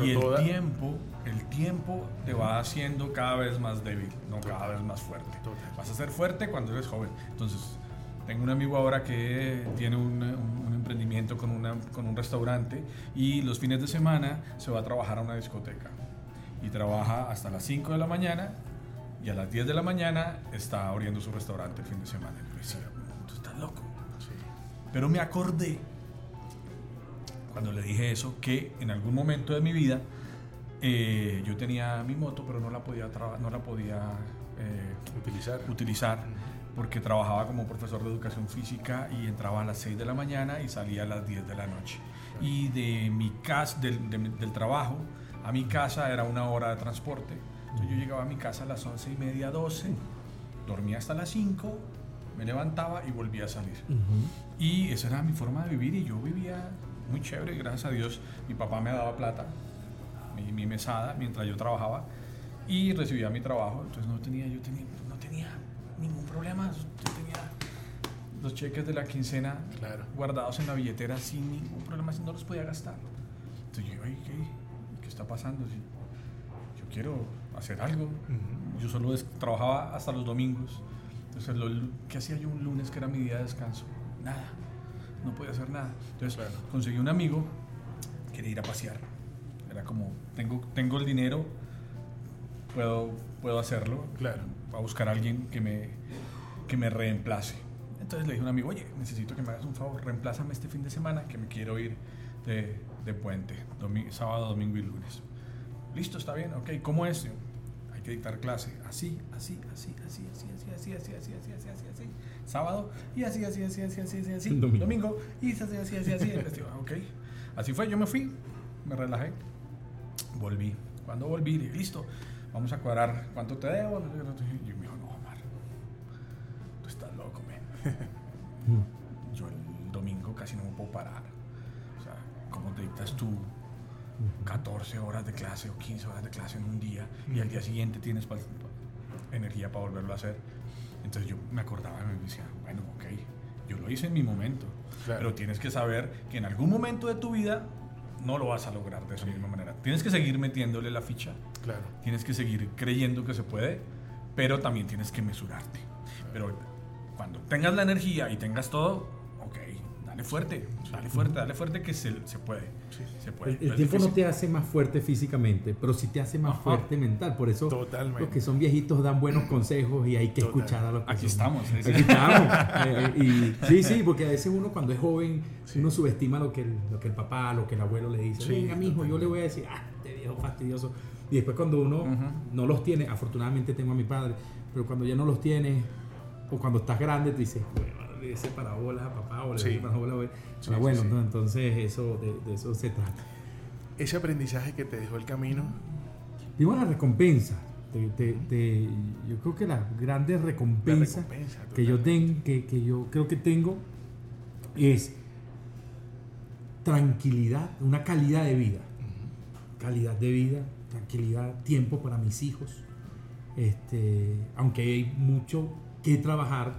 B: y el tiempo, el tiempo te va haciendo cada vez más débil, no cada vez más fuerte. Vas a ser fuerte cuando eres joven. Entonces, tengo un amigo ahora que tiene un, un, emprendimiento con, una, con un restaurante y los fines de semana se va a trabajar a una discoteca. Y trabaja hasta las 5 de la mañana y a las 10 de la mañana está abriendo su restaurante el fin de semana. Y yo decía, tú estás loco. Pero me acordé, cuando le dije eso, que en algún momento de mi vida eh, yo tenía mi moto, pero no la podía, no la podía
A: eh, utilizar.
B: utilizar porque trabajaba como profesor de educación física y entraba a las 6 de la mañana y salía a las 10 de la noche. Y de mi casa, del, del trabajo a mi casa era una hora de transporte. Entonces yo llegaba a mi casa a las 11 y media, 12, dormía hasta las 5, me levantaba y volvía a salir. Y esa era mi forma de vivir y yo vivía muy chévere, gracias a Dios. Mi papá me daba plata, mi, mesada, mientras yo trabajaba y recibía mi trabajo. Entonces no tenía, yo tenía, no tenía ningún problema. Yo tenía los cheques de la quincena guardados en la billetera sin ningún problema, si no los podía gastar. Entonces yo, ¿qué, ¿qué está pasando? Yo quiero hacer algo. Yo solo trabajaba hasta los domingos. Entonces, lo, ¿qué hacía yo un lunes que era mi día de descanso? Nada, no podía hacer nada. Entonces, conseguí un amigo, quería ir a pasear. Era como, tengo, tengo el dinero, puedo, puedo hacerlo.
A: Claro.
B: A buscar a alguien que me, que me reemplace. Entonces le dije a un amigo, oye, necesito que me hagas un favor, reemplázame este fin de semana que me quiero ir de, de puente, sábado, domingo y lunes. Listo, está bien, ok, ¿cómo es? dictar clase. Así, así, así, así, así, así, así, así, así, así, así, así, así. Sábado y así, así, así, así, así, así, así. Domingo. y así, así, así, así. ok. Así fue, yo me fui, me relajé, volví. Cuando volví, listo, vamos a cuadrar cuánto te debo. Y me dijo, no, Omar, tú estás loco, man. yo el domingo casi no me puedo parar. O sea, ¿cómo te dictas tú? 14 horas de clase o 15 horas de clase en un día y al día siguiente tienes energía para volverlo a hacer. Entonces yo me acordaba y me decía, bueno, ok, yo lo hice en mi momento, pero tienes que saber que en algún momento de tu vida no lo vas a lograr de esa misma manera. Tienes que seguir metiéndole la ficha.
A: Claro.
B: Tienes que seguir creyendo que se puede, pero también tienes que mesurarte. Pero cuando tengas la energía y tengas todo, dale fuerte, dale fuerte, dale fuerte que se, se puede. se puede.
C: El, tiempo no te hace más fuerte físicamente, pero sí te hace más fuerte mental. Por eso los que son viejitos dan buenos consejos y hay que escuchar a los que
B: Aquí estamos.
C: Aquí estamos. Eh, y, sí, sí, porque a veces uno cuando es joven, uno subestima lo que, el, lo que el papá, lo que el abuelo le dice. Venga, mijo, yo le voy a decir, ah, este viejo fastidioso. Y después cuando uno no los tiene, afortunadamente tengo a mi padre, pero cuando ya no los tiene, o cuando estás grande, te dices, bueno, le dice parabolas a papá o le dice parabolas a bueno, entonces eso, de, eso se trata.
A: Ese aprendizaje que te dejó el camino.
C: Digo la recompensa. De, yo creo que la grande recompensa, que, yo ten, que, que yo creo que tengo es tranquilidad, una calidad de vida. Calidad de vida, tranquilidad, tiempo para mis hijos, Este, aunque hay mucho que trabajar,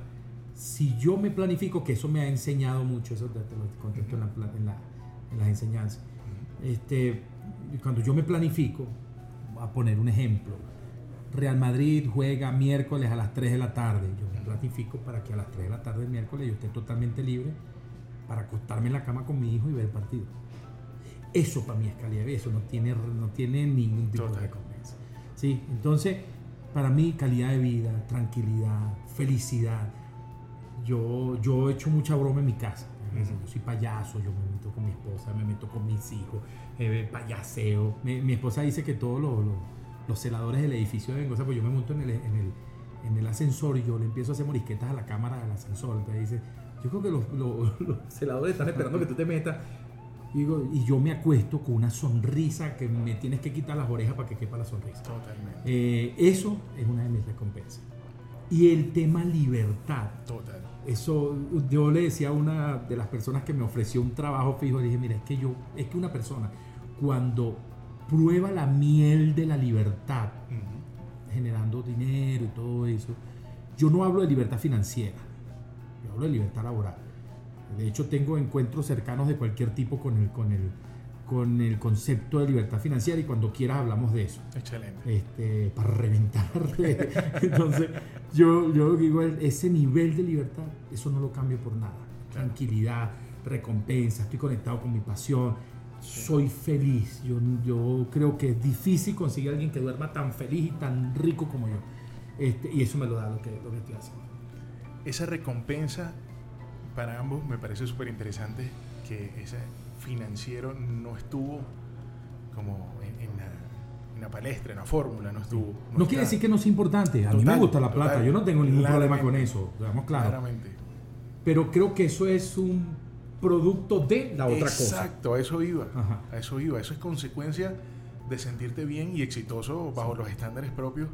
C: si yo me planifico, que eso me ha enseñado mucho, eso te, lo contesto en, la, en, la, en las enseñanzas, este, cuando yo me planifico, a poner un ejemplo, Real Madrid juega miércoles a las 3 de la tarde, yo me planifico para que a las 3 de la tarde del miércoles yo esté totalmente libre para acostarme en la cama con mi hijo y ver el partido. Eso para mí es calidad de vida, eso no tiene, no tiene ningún tipo de recompensa. ¿Sí? Entonces, para mí, calidad de vida, tranquilidad, felicidad. Yo, yo he hecho mucha broma en mi casa. Yo soy payaso, yo me meto con mi esposa, me meto con mis hijos, eh, payaseo. Mi, esposa dice que todos los, los, celadores del edificio de Vengosa, pues yo me monto en el, en, el, en el ascensor y yo le empiezo a hacer morisquetas a la cámara del ascensor. Entonces dice, yo creo que los, los celadores están esperando que tú te metas y yo me acuesto con una sonrisa que me tienes que quitar las orejas para que quepa la sonrisa.
A: Totalmente.
C: Eh, eso es una de mis recompensas. Y el tema libertad.
A: Total.
C: Eso, yo le decía a una de las personas que me ofreció un trabajo fijo, le dije, mira, es que yo, es que una persona cuando prueba la miel de la libertad, generando dinero y todo eso, yo no hablo de libertad financiera, yo hablo de libertad laboral. De hecho, tengo encuentros cercanos de cualquier tipo con el, con el, con el concepto de libertad financiera y cuando quieras hablamos de eso.
A: Excelente.
C: Este, para reventar. Entonces, yo, yo digo, ese nivel de libertad, eso no lo cambio por nada. Tranquilidad, recompensa, estoy conectado con mi pasión, soy feliz. Yo, yo creo que es difícil conseguir a alguien que duerma tan feliz y tan rico como yo. Este, y eso me lo da lo que, lo que estoy haciendo.
A: Esa recompensa para ambos me parece súper interesante que ese financiero no estuvo como en, la, palestra, en la fórmula, no estuvo.
C: No, quiere decir que no sea importante. A mí me gusta la plata, yo no tengo ningún problema con eso, digamos claro.
A: Claramente.
C: Pero creo que eso es un producto de la otra cosa.
A: Exacto, a eso iba. A eso iba. Eso es consecuencia de sentirte bien y exitoso bajo los estándares propios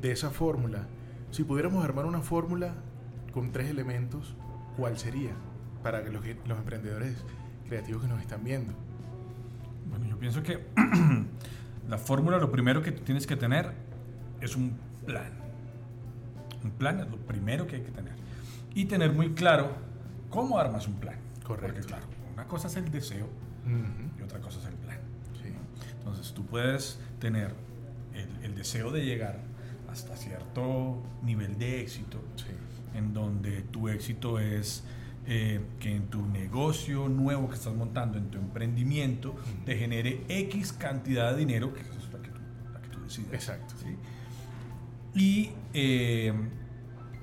A: de esa fórmula. Si pudiéramos armar una fórmula con tres elementos, ¿cuál sería para los, los emprendedores creativos que nos están viendo?
B: Bueno, yo pienso que la fórmula, lo primero que tienes que tener es un plan. Un plan es lo primero que hay que tener. Y tener muy claro cómo armas un plan.
A: Correcto.
B: Porque, claro, una cosa es el deseo y otra cosa es el plan. Entonces, tú puedes tener el, el, deseo de llegar hasta cierto nivel de éxito. Sí en donde tu éxito es eh, que en tu negocio nuevo que estás montando, en tu emprendimiento, te genere X cantidad de dinero, que es la que tú, la que tú.
A: Exacto.
B: ¿sí? Y eh,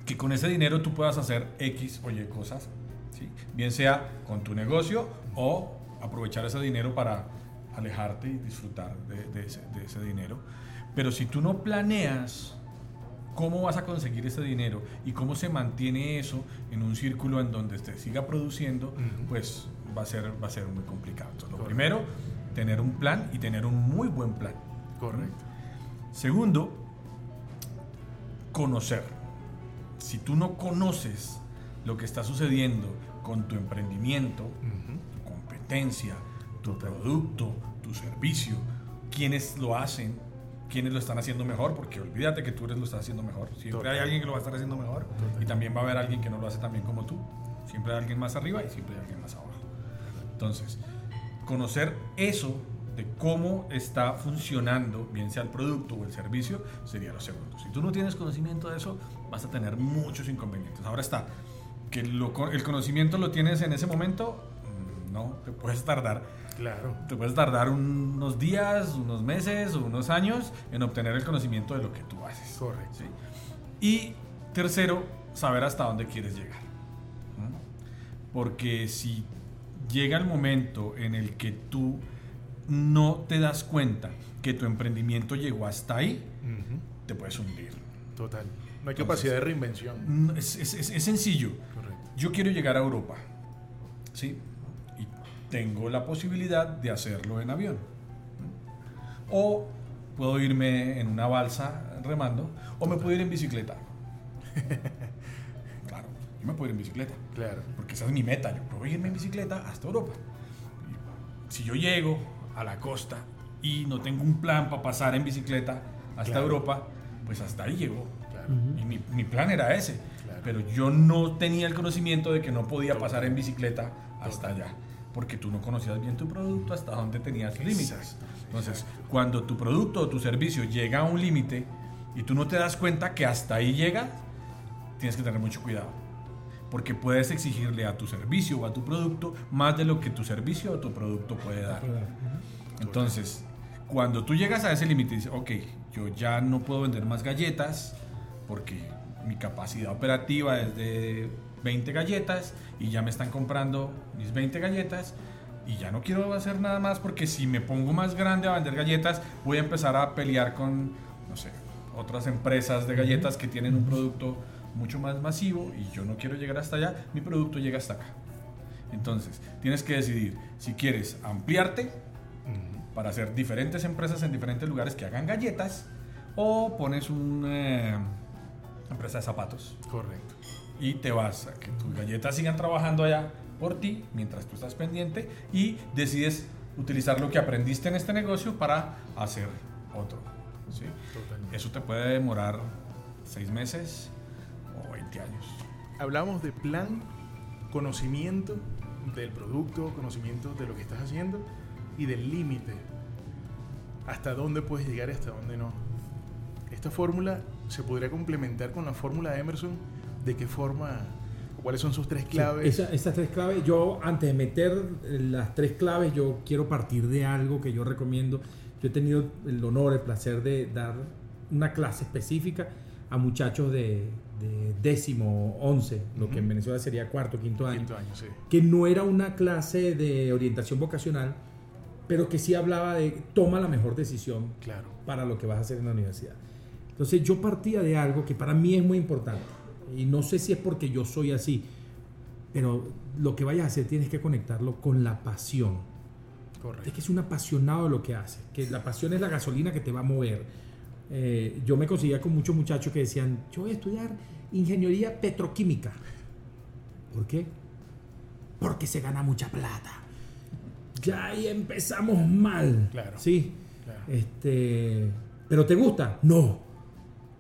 B: que con ese dinero tú puedas hacer X o Y cosas, ¿sí? bien sea con tu negocio o aprovechar ese dinero para alejarte y disfrutar de, ese, de ese dinero. Pero si tú no planeas cómo vas a conseguir ese dinero y cómo se mantiene eso en un círculo en donde te siga produciendo, pues va a ser, va a ser muy complicado. lo primero, tener un plan y tener un muy buen plan.
A: Correcto.
B: Segundo, conocer. Si tú no conoces lo que está sucediendo con tu emprendimiento, tu competencia, tu producto, tu servicio, quienes lo hacen, quiénes lo están haciendo mejor, porque olvídate que tú eres lo estás haciendo mejor. Siempre hay alguien que lo va a estar haciendo mejor y también va a haber alguien que no lo hace tan bien como tú. Siempre hay alguien más arriba y siempre hay alguien más abajo. Entonces, conocer eso de cómo está funcionando, bien sea el producto o el servicio, sería lo segundo. Si tú no tienes conocimiento de eso, vas a tener muchos inconvenientes. Ahora está, que el conocimiento lo tienes en ese momento, mm, no, te puedes tardar
A: Claro.
B: Te puedes tardar unos días, unos meses o unos años en obtener el conocimiento de lo que tú haces.
A: Correcto.
B: Y tercero, saber hasta dónde quieres llegar. Porque si llega el momento en el que tú no te das cuenta que tu emprendimiento llegó hasta ahí, te puedes hundir.
A: Total. No hay capacidad de reinvención.
B: Es, es sencillo.
A: Correcto.
B: Yo quiero llegar a Europa. ¿sí? Tengo la posibilidad de hacerlo en avión. O puedo irme en una balsa remando, o me puedo ir en bicicleta. claro, yo me puedo ir en bicicleta.
A: Claro.
B: Porque esa es mi meta. Yo puedo irme en bicicleta hasta Europa. Si yo llego a la costa y no tengo un plan para pasar en bicicleta hasta Europa, pues hasta ahí llegó. Y mi, mi, plan era ese. Pero yo no tenía el conocimiento de que no podía pasar en bicicleta hasta allá. Porque tú no conocías bien tu producto hasta donde tenías límites. Entonces, cuando tu producto o tu servicio llega a un límite y tú no te das cuenta que hasta ahí llega, tienes que tener mucho cuidado. Porque puedes exigirle a tu servicio o a tu producto más de lo que tu servicio o tu producto puede dar. Entonces, cuando tú llegas a ese límite y dices, ok, yo ya no puedo vender más galletas porque mi capacidad operativa es de 20 galletas y ya me están comprando mis 20 galletas y ya no quiero hacer nada más porque si me pongo más grande a vender galletas voy a empezar a pelear con, no sé, otras empresas de galletas que tienen un producto mucho más masivo y yo no quiero llegar hasta allá, mi producto llega hasta acá. Entonces, tienes que decidir si quieres ampliarte para hacer diferentes empresas en diferentes lugares que hagan galletas o pones una eh, empresa de zapatos.
A: Correcto.
B: Y te vas a que tus galletas sigan trabajando allá por ti mientras tú estás pendiente y decides utilizar lo que aprendiste en este negocio para hacer otro. ¿sí? Eso te puede demorar seis meses o 20 años.
A: Hablamos de plan, conocimiento del producto, conocimiento de lo que estás haciendo y del límite. Hasta dónde puedes llegar y hasta dónde no. Esta fórmula se podría complementar con la fórmula de Emerson. ¿De qué forma? ¿Cuáles son sus tres claves?
C: esas tres claves, yo antes de meter las tres claves, yo quiero partir de algo que yo recomiendo. Yo he tenido el honor, el placer de dar una clase específica a muchachos de, décimo, once, lo que en Venezuela sería cuarto, quinto año,
A: quinto año sí.
C: que no era una clase de orientación vocacional, pero que sí hablaba de toma la mejor decisión
A: claro.
C: para lo que vas a hacer en la universidad. Entonces yo partía de algo que para mí es muy importante, y no sé si es porque yo soy así, pero lo que vayas a hacer tienes que conectarlo con la pasión.
A: Correcto.
C: Es que es un apasionado de lo que hace, que la pasión es la gasolina que te va a mover. Eh, yo me conseguía con muchos muchachos que decían, yo voy a estudiar ingeniería petroquímica. ¿Por qué? Porque se gana mucha plata ya ahí empezamos mal.
A: Claro.
C: Sí. Este, ¿Pero te gusta? No.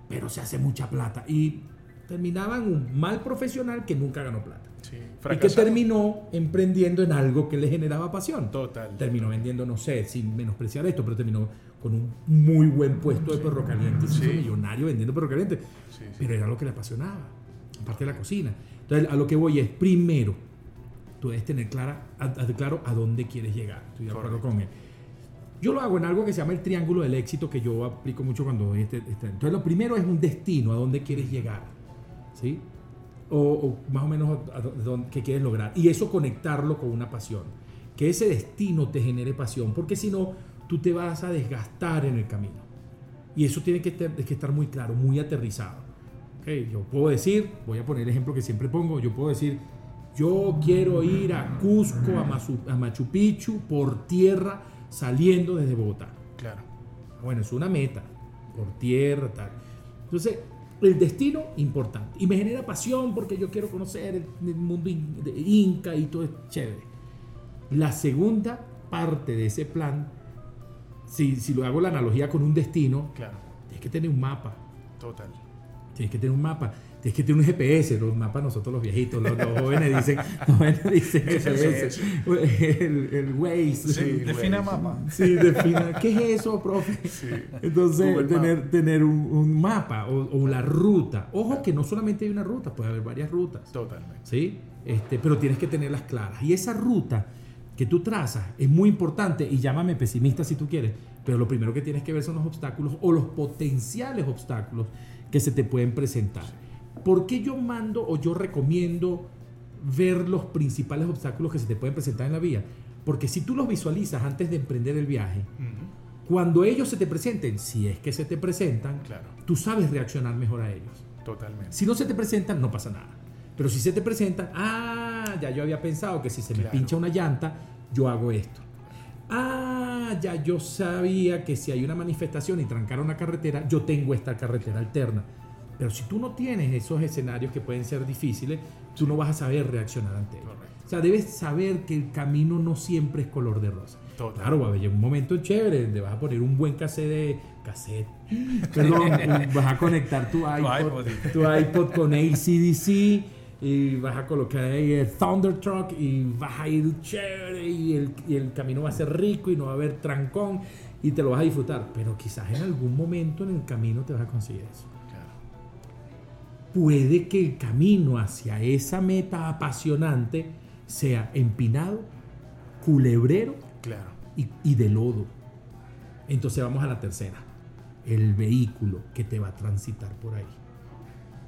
C: Pero se hace mucha plata. Y terminaban un mal profesional que nunca ganó plata.
A: Sí,
C: y que terminó emprendiendo en algo que le generaba pasión.
A: Total.
C: Terminó vendiendo, no sé, sin menospreciar esto, pero terminó con un muy buen puesto de perro caliente. Sí. millonario vendiendo perro caliente. Sí, pero era lo que le apasionaba, aparte de la cocina. Entonces, a lo que voy es, primero, tú debes tener clara, a, claro a dónde quieres llegar. Estoy de acuerdo con él. Yo lo hago en algo que se llama el triángulo del éxito, que yo aplico mucho cuando doy este, este, Entonces, lo primero es un destino, a dónde quieres llegar. ¿Sí? O, más o menos a, dónde, qué quieres lograr. Y eso conectarlo con una pasión. Que ese destino te genere pasión, porque si no, tú te vas a desgastar en el camino. Y eso tiene que, que estar muy claro, muy aterrizado. Okay, yo puedo decir, voy a poner el ejemplo que siempre pongo, yo puedo decir, yo quiero ir a Cusco, a, Machu Picchu, por tierra, saliendo desde Bogotá.
A: Claro.
C: Bueno, es una meta, por tierra, tal. Entonces, el destino, importante. Y me genera pasión porque yo quiero conocer el, mundo inca y todo es chévere. La segunda parte de ese plan, si, si lo hago la analogía con un destino,
A: claro.
C: tienes que tener un mapa.
A: Total.
C: Tienes que tener un mapa es que tiene un GPS, los mapas nosotros los viejitos, los, jóvenes dicen, los jóvenes dicen GPS, el, el Waze.
B: Sí, defina mapa.
C: Sí, defina, ¿qué es eso, profe? Entonces, tener, tener un, mapa o, la ruta. Ojo que no solamente hay una ruta, puede haber varias rutas.
A: Totalmente.
C: ¿Sí? Este, pero tienes que tenerlas claras. Y esa ruta que tú trazas es muy importante y llámame pesimista si tú quieres, pero lo primero que tienes que ver son los obstáculos o los potenciales obstáculos que se te pueden presentar. ¿Por qué yo mando o yo recomiendo ver los principales obstáculos que se te pueden presentar en la vía? Porque si tú los visualizas antes de emprender el viaje, cuando ellos se te presenten, si es que se te presentan,
A: claro.
C: tú sabes reaccionar mejor a ellos.
A: Totalmente.
C: Si no se te presentan, no pasa nada. Pero si se te presentan, ah, ya yo había pensado que si se me pincha una llanta, yo hago esto. Ah, ya yo sabía que si hay una manifestación y trancar una carretera, yo tengo esta carretera alterna. Pero si tú no tienes esos escenarios que pueden ser difíciles, tú no vas a saber reaccionar ante ellos. O sea, debes saber que el camino no siempre es color de rosa.
A: Total.
C: Claro, va a haber un momento chévere donde vas a poner un buen cassette de cassette. Perdón, vas a conectar tu iPod,
B: iPod.
C: tu iPod con ACDC y vas a colocar ahí el Thunder Truck y vas a ir chévere y el, y el camino va a ser rico y no va a haber trancón y te lo vas a disfrutar. Pero quizás en algún momento en el camino te vas a conseguir eso. Puede que el camino hacia esa meta apasionante sea empinado, culebrero
A: Claro.
C: y, y de lodo. Entonces vamos a la tercera. El vehículo que te va a transitar por ahí.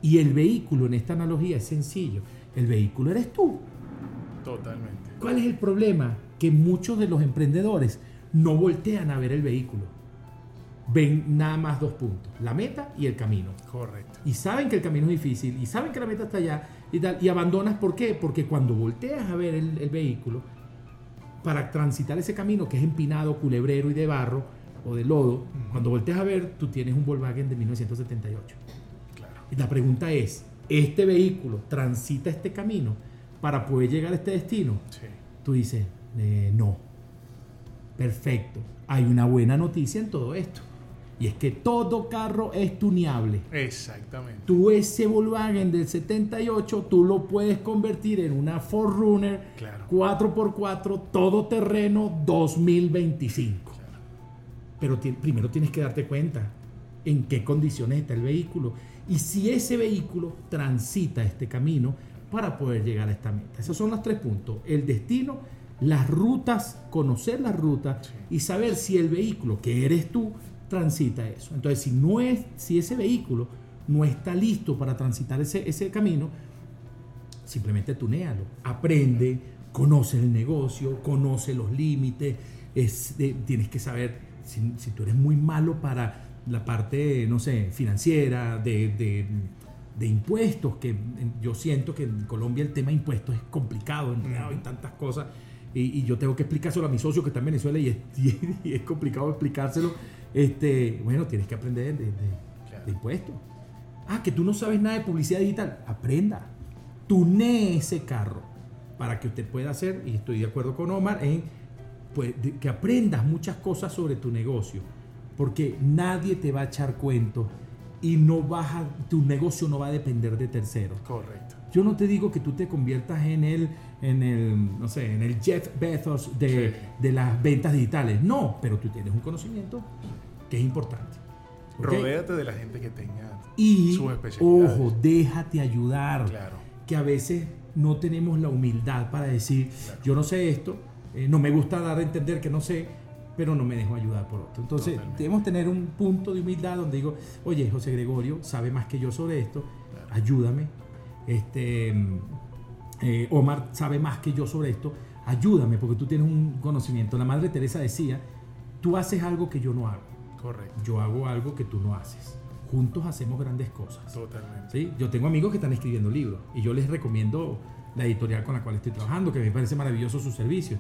C: Y el vehículo en esta analogía es sencillo. El vehículo eres tú.
A: Totalmente.
C: ¿Cuál es el problema? Que muchos de los emprendedores no voltean a ver el vehículo. Ven nada más dos puntos. La meta y el camino.
A: Correcto.
C: Y saben que el camino es difícil y saben que la meta está allá y tal. Y abandonas, ¿por qué? Porque cuando volteas a ver el, el vehículo, para transitar ese camino que es empinado, culebrero y de barro o de lodo, cuando volteas a ver, tú tienes un Volkswagen de 1978.
A: Claro.
C: Y la pregunta es, ¿este vehículo transita este camino para poder llegar a este destino?
A: Sí.
C: Tú dices, eh, no. Perfecto. Hay una buena noticia en todo esto. Y es que todo carro es tuneable.
A: Exactamente.
C: Tú ese Volkswagen del 78, tú lo puedes convertir en una 4Runner
A: Claro.
C: 4x4 todoterreno 2025. Pero ti- primero tienes que darte cuenta en qué condiciones está el vehículo y si ese vehículo transita este camino para poder llegar a esta meta. Esos son los tres puntos. El destino, las rutas, conocer las rutas
A: Sí.
C: y saber si el vehículo que eres tú transita eso. Entonces, si no es, si ese vehículo no está listo para transitar ese, ese camino, simplemente tunéalo, aprende, conoce el negocio, conoce los límites, es tienes que saber si, si tú eres muy malo para la parte, no sé, financiera, de, de- de impuestos, que yo siento que en Colombia el tema de impuestos es complicado, enredado y tantas cosas, y, y yo tengo que explicárselo a mi socio que está en Venezuela y es, y es complicado explicárselo, este, bueno, tienes que aprender de, de-
A: Claro.
C: de impuestos. Ah, que tú no sabes nada de publicidad digital. Aprenda. Tunee ese carro para que usted pueda hacer, y estoy de acuerdo con Omar, en pues, que aprendas muchas cosas sobre tu negocio. Porque nadie te va a echar cuentos y no vas a- tu negocio no va a depender de terceros.
A: Correcto.
C: Yo no te digo que tú te conviertas en el, en el, no sé, en el Jeff Bezos de,
A: Sí.
C: de las ventas digitales. No, pero tú tienes un conocimiento que es importante.
A: Rodéate de la gente que tenga
C: Y,
A: sus especialidades.
C: ojo, déjate ayudar.
A: Claro.
C: Que a veces no tenemos la humildad para decir,
A: Claro.
C: yo no sé esto, eh, no me gusta dar a entender que no sé, pero no me dejo ayudar por otro. Entonces,
A: Totalmente.
C: debemos tener un punto de humildad donde digo, oye, José Gregorio sabe más que yo sobre esto,
A: Claro.
C: ayúdame. Este, eh, Omar sabe más que yo sobre esto, ayúdame porque tú tienes un conocimiento. La Madre Teresa decía, tú haces algo que yo no hago,
A: Correcto.
C: yo hago algo que tú no haces. Juntos hacemos grandes cosas.
A: Totalmente.
C: ¿sí? Yo tengo amigos que están escribiendo libros y yo les recomiendo la editorial con la cual estoy trabajando, que me parece maravilloso su servicio.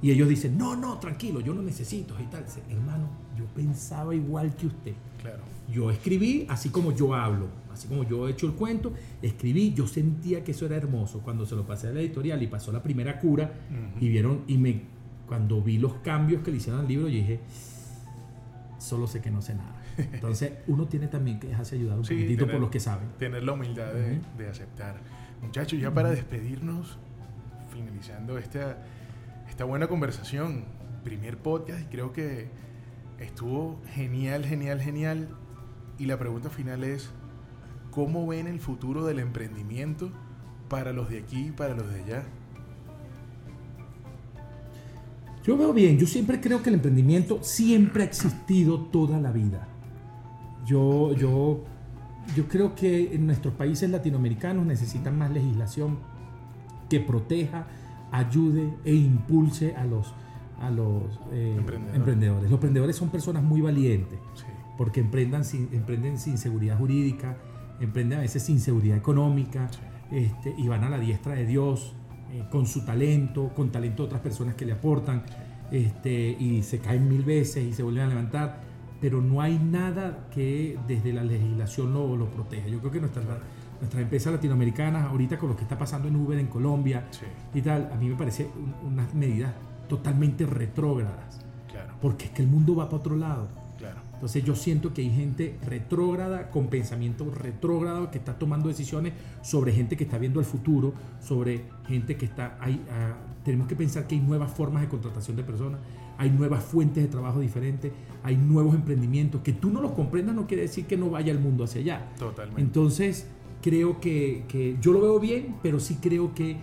C: Y ellos dicen, no, no, tranquilo, yo no necesito y tal. Dice, Hermano, yo pensaba igual que usted.
A: Claro.
C: Yo escribí así como yo hablo, así como yo he hecho el cuento, escribí, yo sentía que eso era hermoso. Cuando se lo pasé a la editorial y pasó la primera cura
A: Ujú.
C: y vieron, y me, cuando vi los cambios que le hicieron al libro, yo dije, solo sé que no sé nada. Entonces uno tiene también que dejarse ayudar un
A: Sí,
C: poquitito
A: tener-
C: por los que saben.
A: Tener la humildad de, de aceptar. Muchachos, ya para despedirnos, finalizando esta, esta buena conversación, primer podcast, creo que estuvo genial, genial, genial. Y la pregunta final es, ¿cómo ven el futuro del emprendimiento para los de aquí y para los de allá?
C: Yo veo bien, yo siempre creo que el emprendimiento siempre ha existido toda la vida. Yo, yo, yo creo que en nuestros países latinoamericanos necesitan más legislación que proteja, ayude e impulse a los, a los eh,
A: Emprendedores.
C: emprendedores. Los emprendedores son personas muy valientes
A: Sí,
C: porque emprendan sin, emprenden sin seguridad jurídica, emprenden a veces sin seguridad económica
A: Sí.
C: este, y van a la diestra de Dios eh, con su talento, con talento de otras personas que le aportan este, y se caen mil veces y se vuelven a levantar, pero no hay nada que desde la legislación lo, lo proteja. Yo creo que nuestra, nuestras empresas latinoamericanas, ahorita con lo que está pasando en Uber en Colombia y tal, a mí me parece unas medidas totalmente retrógradas.
A: Claro.
C: Porque es que el mundo va para otro lado. Entonces yo siento que hay gente retrógrada, con pensamiento retrógrado, que está tomando decisiones sobre gente que está viendo el futuro, sobre gente que está... Hay, ah, tenemos que pensar que hay nuevas formas de contratación de personas, hay nuevas fuentes de trabajo diferentes, hay nuevos emprendimientos. Que tú no los comprendas no quiere decir que no vaya el mundo hacia allá.
A: Totalmente.
C: Entonces creo que, que yo lo veo bien, pero sí creo que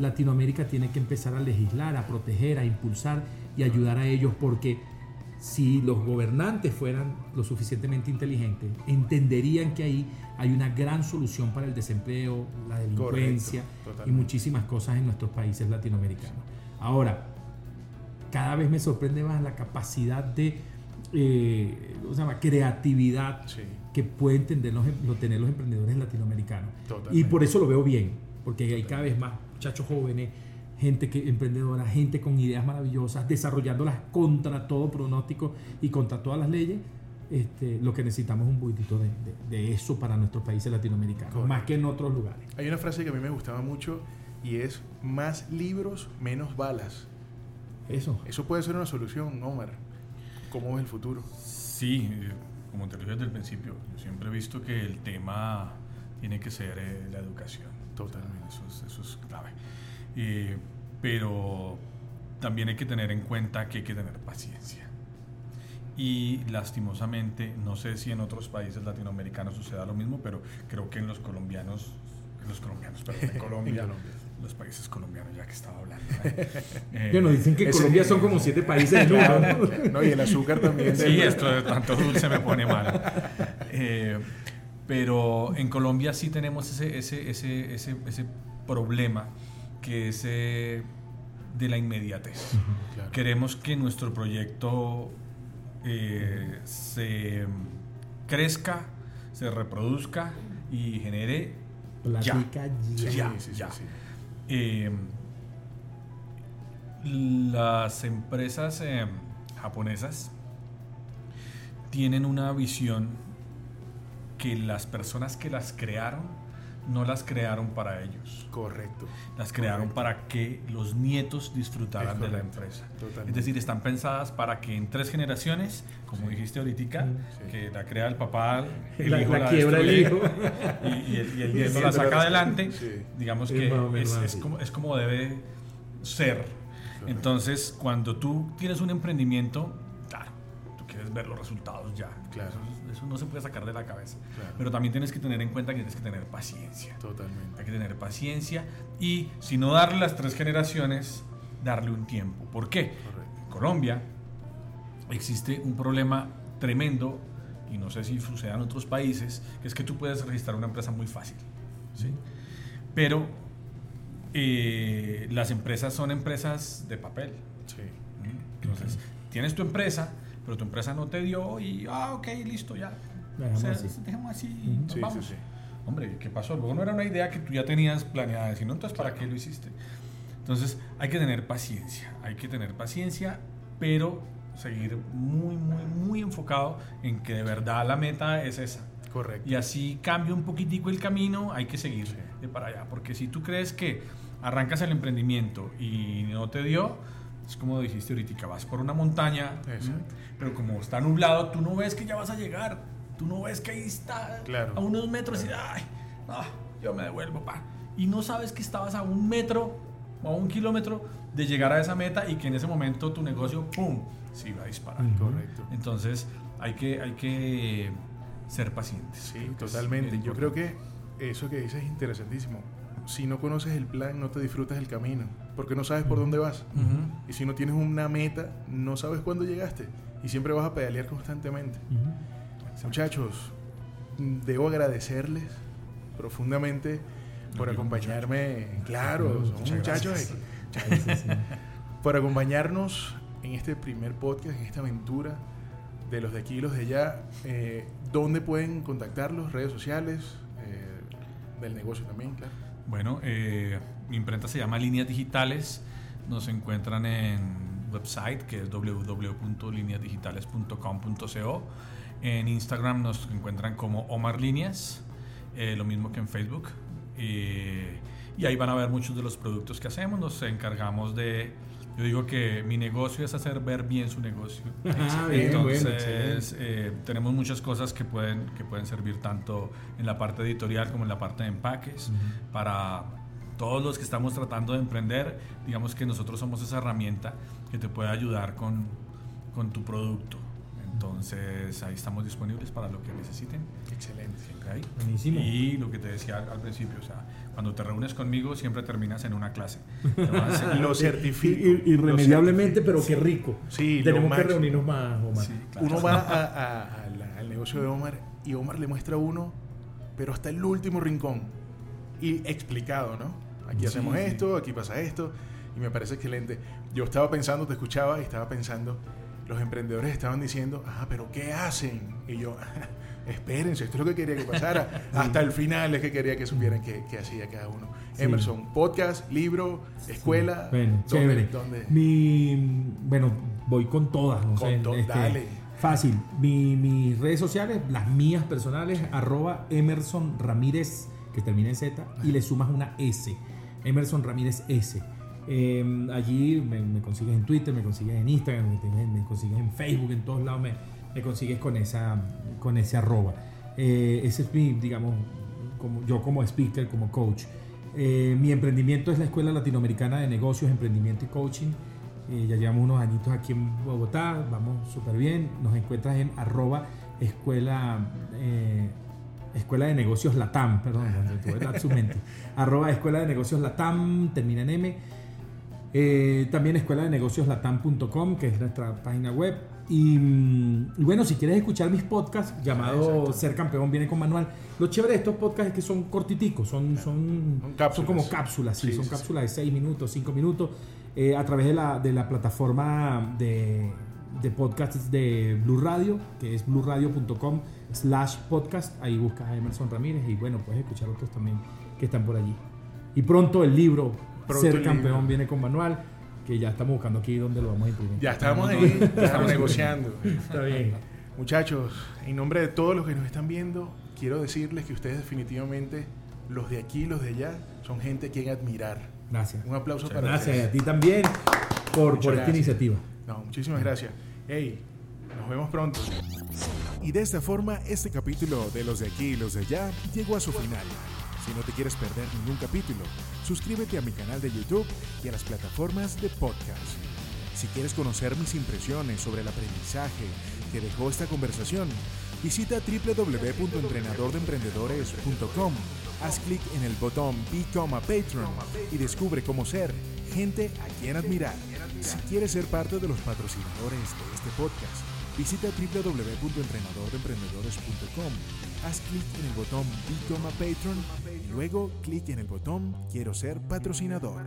C: Latinoamérica tiene que empezar a legislar, a proteger, a impulsar y ayudar a ellos porque si los gobernantes fueran lo suficientemente inteligentes, entenderían que ahí hay una gran solución para el desempleo, la delincuencia y muchísimas cosas en nuestros países latinoamericanos. Ahora, cada vez me sorprende más la capacidad de eh, se llama? creatividad que pueden tener los, tener los emprendedores latinoamericanos. Y por eso lo veo bien, porque hay cada vez más muchachos jóvenes gente que, emprendedora, gente con ideas maravillosas, desarrollándolas contra todo pronóstico y contra todas las leyes. Este, lo que necesitamos es un poquitito de, eso para nuestros países latinoamericanos, más que en otros lugares.
A: Hay una frase que a mí me gustaba mucho y es más libros, menos balas.
C: Eso.
A: Eso puede ser una solución, Omar. ¿Cómo es el futuro?
B: Sí, eh, como te dije desde el principio, yo siempre he visto que el tema tiene que ser eh, la educación.
A: Totalmente.
B: Eso es, eso es clave. Eh, pero también hay que tener en cuenta que hay que tener paciencia. Y lastimosamente, no sé si en otros países latinoamericanos suceda lo mismo, pero creo que en los colombianos, en los colombianos, perdón, en Colombia, los países colombianos, ya que estaba hablando.
C: ¿eh? bueno, dicen que Colombia son como siete países.
A: ¿no? y el azúcar también.
B: Sí, esto de tanto dulce me pone mal. Eh, pero en Colombia sí tenemos ese, ese, ese, ese, ese problema que es eh, de la inmediatez. Queremos que nuestro proyecto eh, se crezca, se reproduzca y genere ya, ya, ya. Eh, las empresas japonesas tienen una visión que las personas que las crearon no las crearon para ellos.
A: Correcto.
B: Las crearon para que los nietos disfrutaran de la empresa. Es decir, están pensadas para que en tres generaciones, como dijiste ahorita, que la crea el papá, el
C: la, hijo la, quiebra el hijo
B: y, el, nieto la saca adelante. Digamos que es, como, es como debe ser. Entonces, cuando tú tienes un emprendimiento, claro, quieres ver los resultados ya.
A: Claro
B: eso no se puede sacar de la cabeza. Pero también tienes que tener en cuenta que tienes que tener paciencia.
A: Totalmente.
B: Hay que tener paciencia y si no darle las tres generaciones, darle un tiempo. ¿Por qué? En Colombia existe un problema tremendo y no sé si sucede en otros países, que es que tú puedes registrar una empresa muy fácil. ¿sí? Pero eh, las empresas son empresas de papel.
A: Sí.
B: Entonces, tienes tu empresa, pero tu empresa no te dio y, ah, ok, listo, ya. Dejamos así. Dejemos así, vamos. Hombre, ¿qué pasó? Luego no era una idea que tú ya tenías planeada, sino entonces, ¿para qué lo hiciste? Entonces, hay que tener paciencia, hay que tener paciencia, pero seguir muy, muy, muy enfocado en que de verdad la meta es esa.
A: Correcto.
B: Y así cambia un poquitico el camino, hay que seguir de para allá. Porque si tú crees que arrancas el emprendimiento y no te dio, es como dijiste ahorita, vas por una montaña, pero como está nublado, tú no ves que ya vas a llegar. Tú no ves que ahí está a unos metros y, ay, yo me devuelvo, pa. Y no sabes que estabas a un metro o a un kilómetro de llegar a esa meta y que en ese momento tu negocio, ¡pum!, se iba a disparar.
A: Correcto.
B: Entonces, hay que, hay que ser pacientes.
A: Sí, totalmente. Yo creo que eso que dices es interesantísimo si no conoces el plan, no te disfrutas el camino, porque no sabes por dónde vas. Y si no tienes una meta, no sabes cuándo llegaste. Y siempre vas a pedalear constantemente. Muchachos, debo agradecerles profundamente por acompañarme. Claro, son muchachos. por acompañarnos en este primer podcast, en esta aventura de los de aquí y los de allá. Eh, ¿Dónde pueden contactarlos? Redes sociales, eh, del negocio también, claro.
B: Bueno, eh, mi imprenta se llama Líneas Digitales. Nos encuentran en website que es www.lineasdigitales.com.co. En Instagram nos encuentran como Omar Líneas eh, lo mismo que en Facebook. y ahí van a ver muchos de los productos que hacemos. Nos encargamos de yo digo que mi negocio es hacer ver bien su negocio.
C: Ah,
B: Entonces, eh, tenemos muchas cosas que pueden, que pueden servir tanto en la parte editorial como en la parte de empaques para todos los que estamos tratando de emprender. Digamos que nosotros somos esa herramienta que te puede ayudar con, con tu producto. Entonces ahí estamos disponibles para lo que necesiten.
A: Excelente.
C: Buenísimo.
B: Y lo que te decía al, principio, o sea, cuando te reúnes conmigo siempre terminas en una clase.
A: lo certifico.
C: irremediablemente, pero qué rico.
A: Sí,
C: Tenemos que reunirnos más, Omar.
A: Uno va al negocio de Omar y Omar le muestra a uno, pero hasta el último rincón. Y explicado, ¿no? Aquí hacemos esto, aquí pasa esto. Y me parece excelente. Yo estaba pensando, te escuchaba y estaba pensando los emprendedores estaban diciendo, ah, pero ¿qué hacen? Y yo, espérense, esto es lo que quería que pasara. Hasta el final es que quería que supieran qué, hacía cada uno. Emerson, podcast, libro, escuela.
C: Bueno, chévere. Mi, bueno, voy con todas, no sé.
A: Este, dale.
C: Fácil. Mi, mis redes sociales, las mías personales, arroba Emerson Ramírez, que termina en Z, y le sumas una S. Emerson Ramírez S. Em, allí me, consigues en Twitter, me consigues en Instagram, me, consigues en Facebook, en todos lados me, consigues con, esa, con ese arroba. Eh, ese es mi, digamos, como, yo como speaker, como coach. Eh, mi emprendimiento es la Escuela Latinoamericana de Negocios, Emprendimiento y Coaching. Eh, ya llevamos unos añitos aquí en Bogotá, vamos súper bien. Nos encuentras en arroba escuela, escuela de negocios Latam, perdón, mente. arroba escuela de negocios Latam, termina en M. Eh, también escuela de negocios latam.com, que es nuestra página web. Mm, y, bueno, si quieres escuchar mis podcasts, llamado Ser Campeón viene con manual. Lo chévere de estos podcasts es que son cortiticos, son, son, son, como cápsulas, sí, son cápsulas de 6 minutos, 5 minutos, eh, a través de la, de la plataforma de, de podcasts de Blue Radio, que es blueradio.com slash podcast. Ahí buscas a Emerson Ramírez y bueno, puedes escuchar otros también que están por allí. Y pronto el libro ser campeón viene con manual, que ya estamos buscando aquí donde lo vamos a imprimir.
A: Ya estamos ahí, ya estamos negociando.
C: Está bien.
A: Muchachos, en nombre de todos los que nos están viendo, quiero decirles que ustedes definitivamente, los de aquí, los de allá, son gente a quien admirar.
C: Gracias.
A: Un aplauso para
C: gracias
A: ustedes.
C: Gracias a ti también por, por esta iniciativa.
A: No, muchísimas gracias. Hey, nos vemos pronto.
D: Y de esta forma, este capítulo de los de aquí y los de allá llegó a su final. Si no te quieres perder ningún capítulo, suscríbete a mi canal de YouTube y a las plataformas de podcast. Si quieres conocer mis impresiones sobre el aprendizaje que dejó esta conversación, visita www.entrenadordeemprendedores.com, haz clic en el botón Become a Patron y descubre cómo ser gente a quien admirar. Si quieres ser parte de los patrocinadores de este podcast, visita www.entrenadordeemprendedores.com haz clic en el botón Become a Patron y luego clic en el botón Quiero ser patrocinador.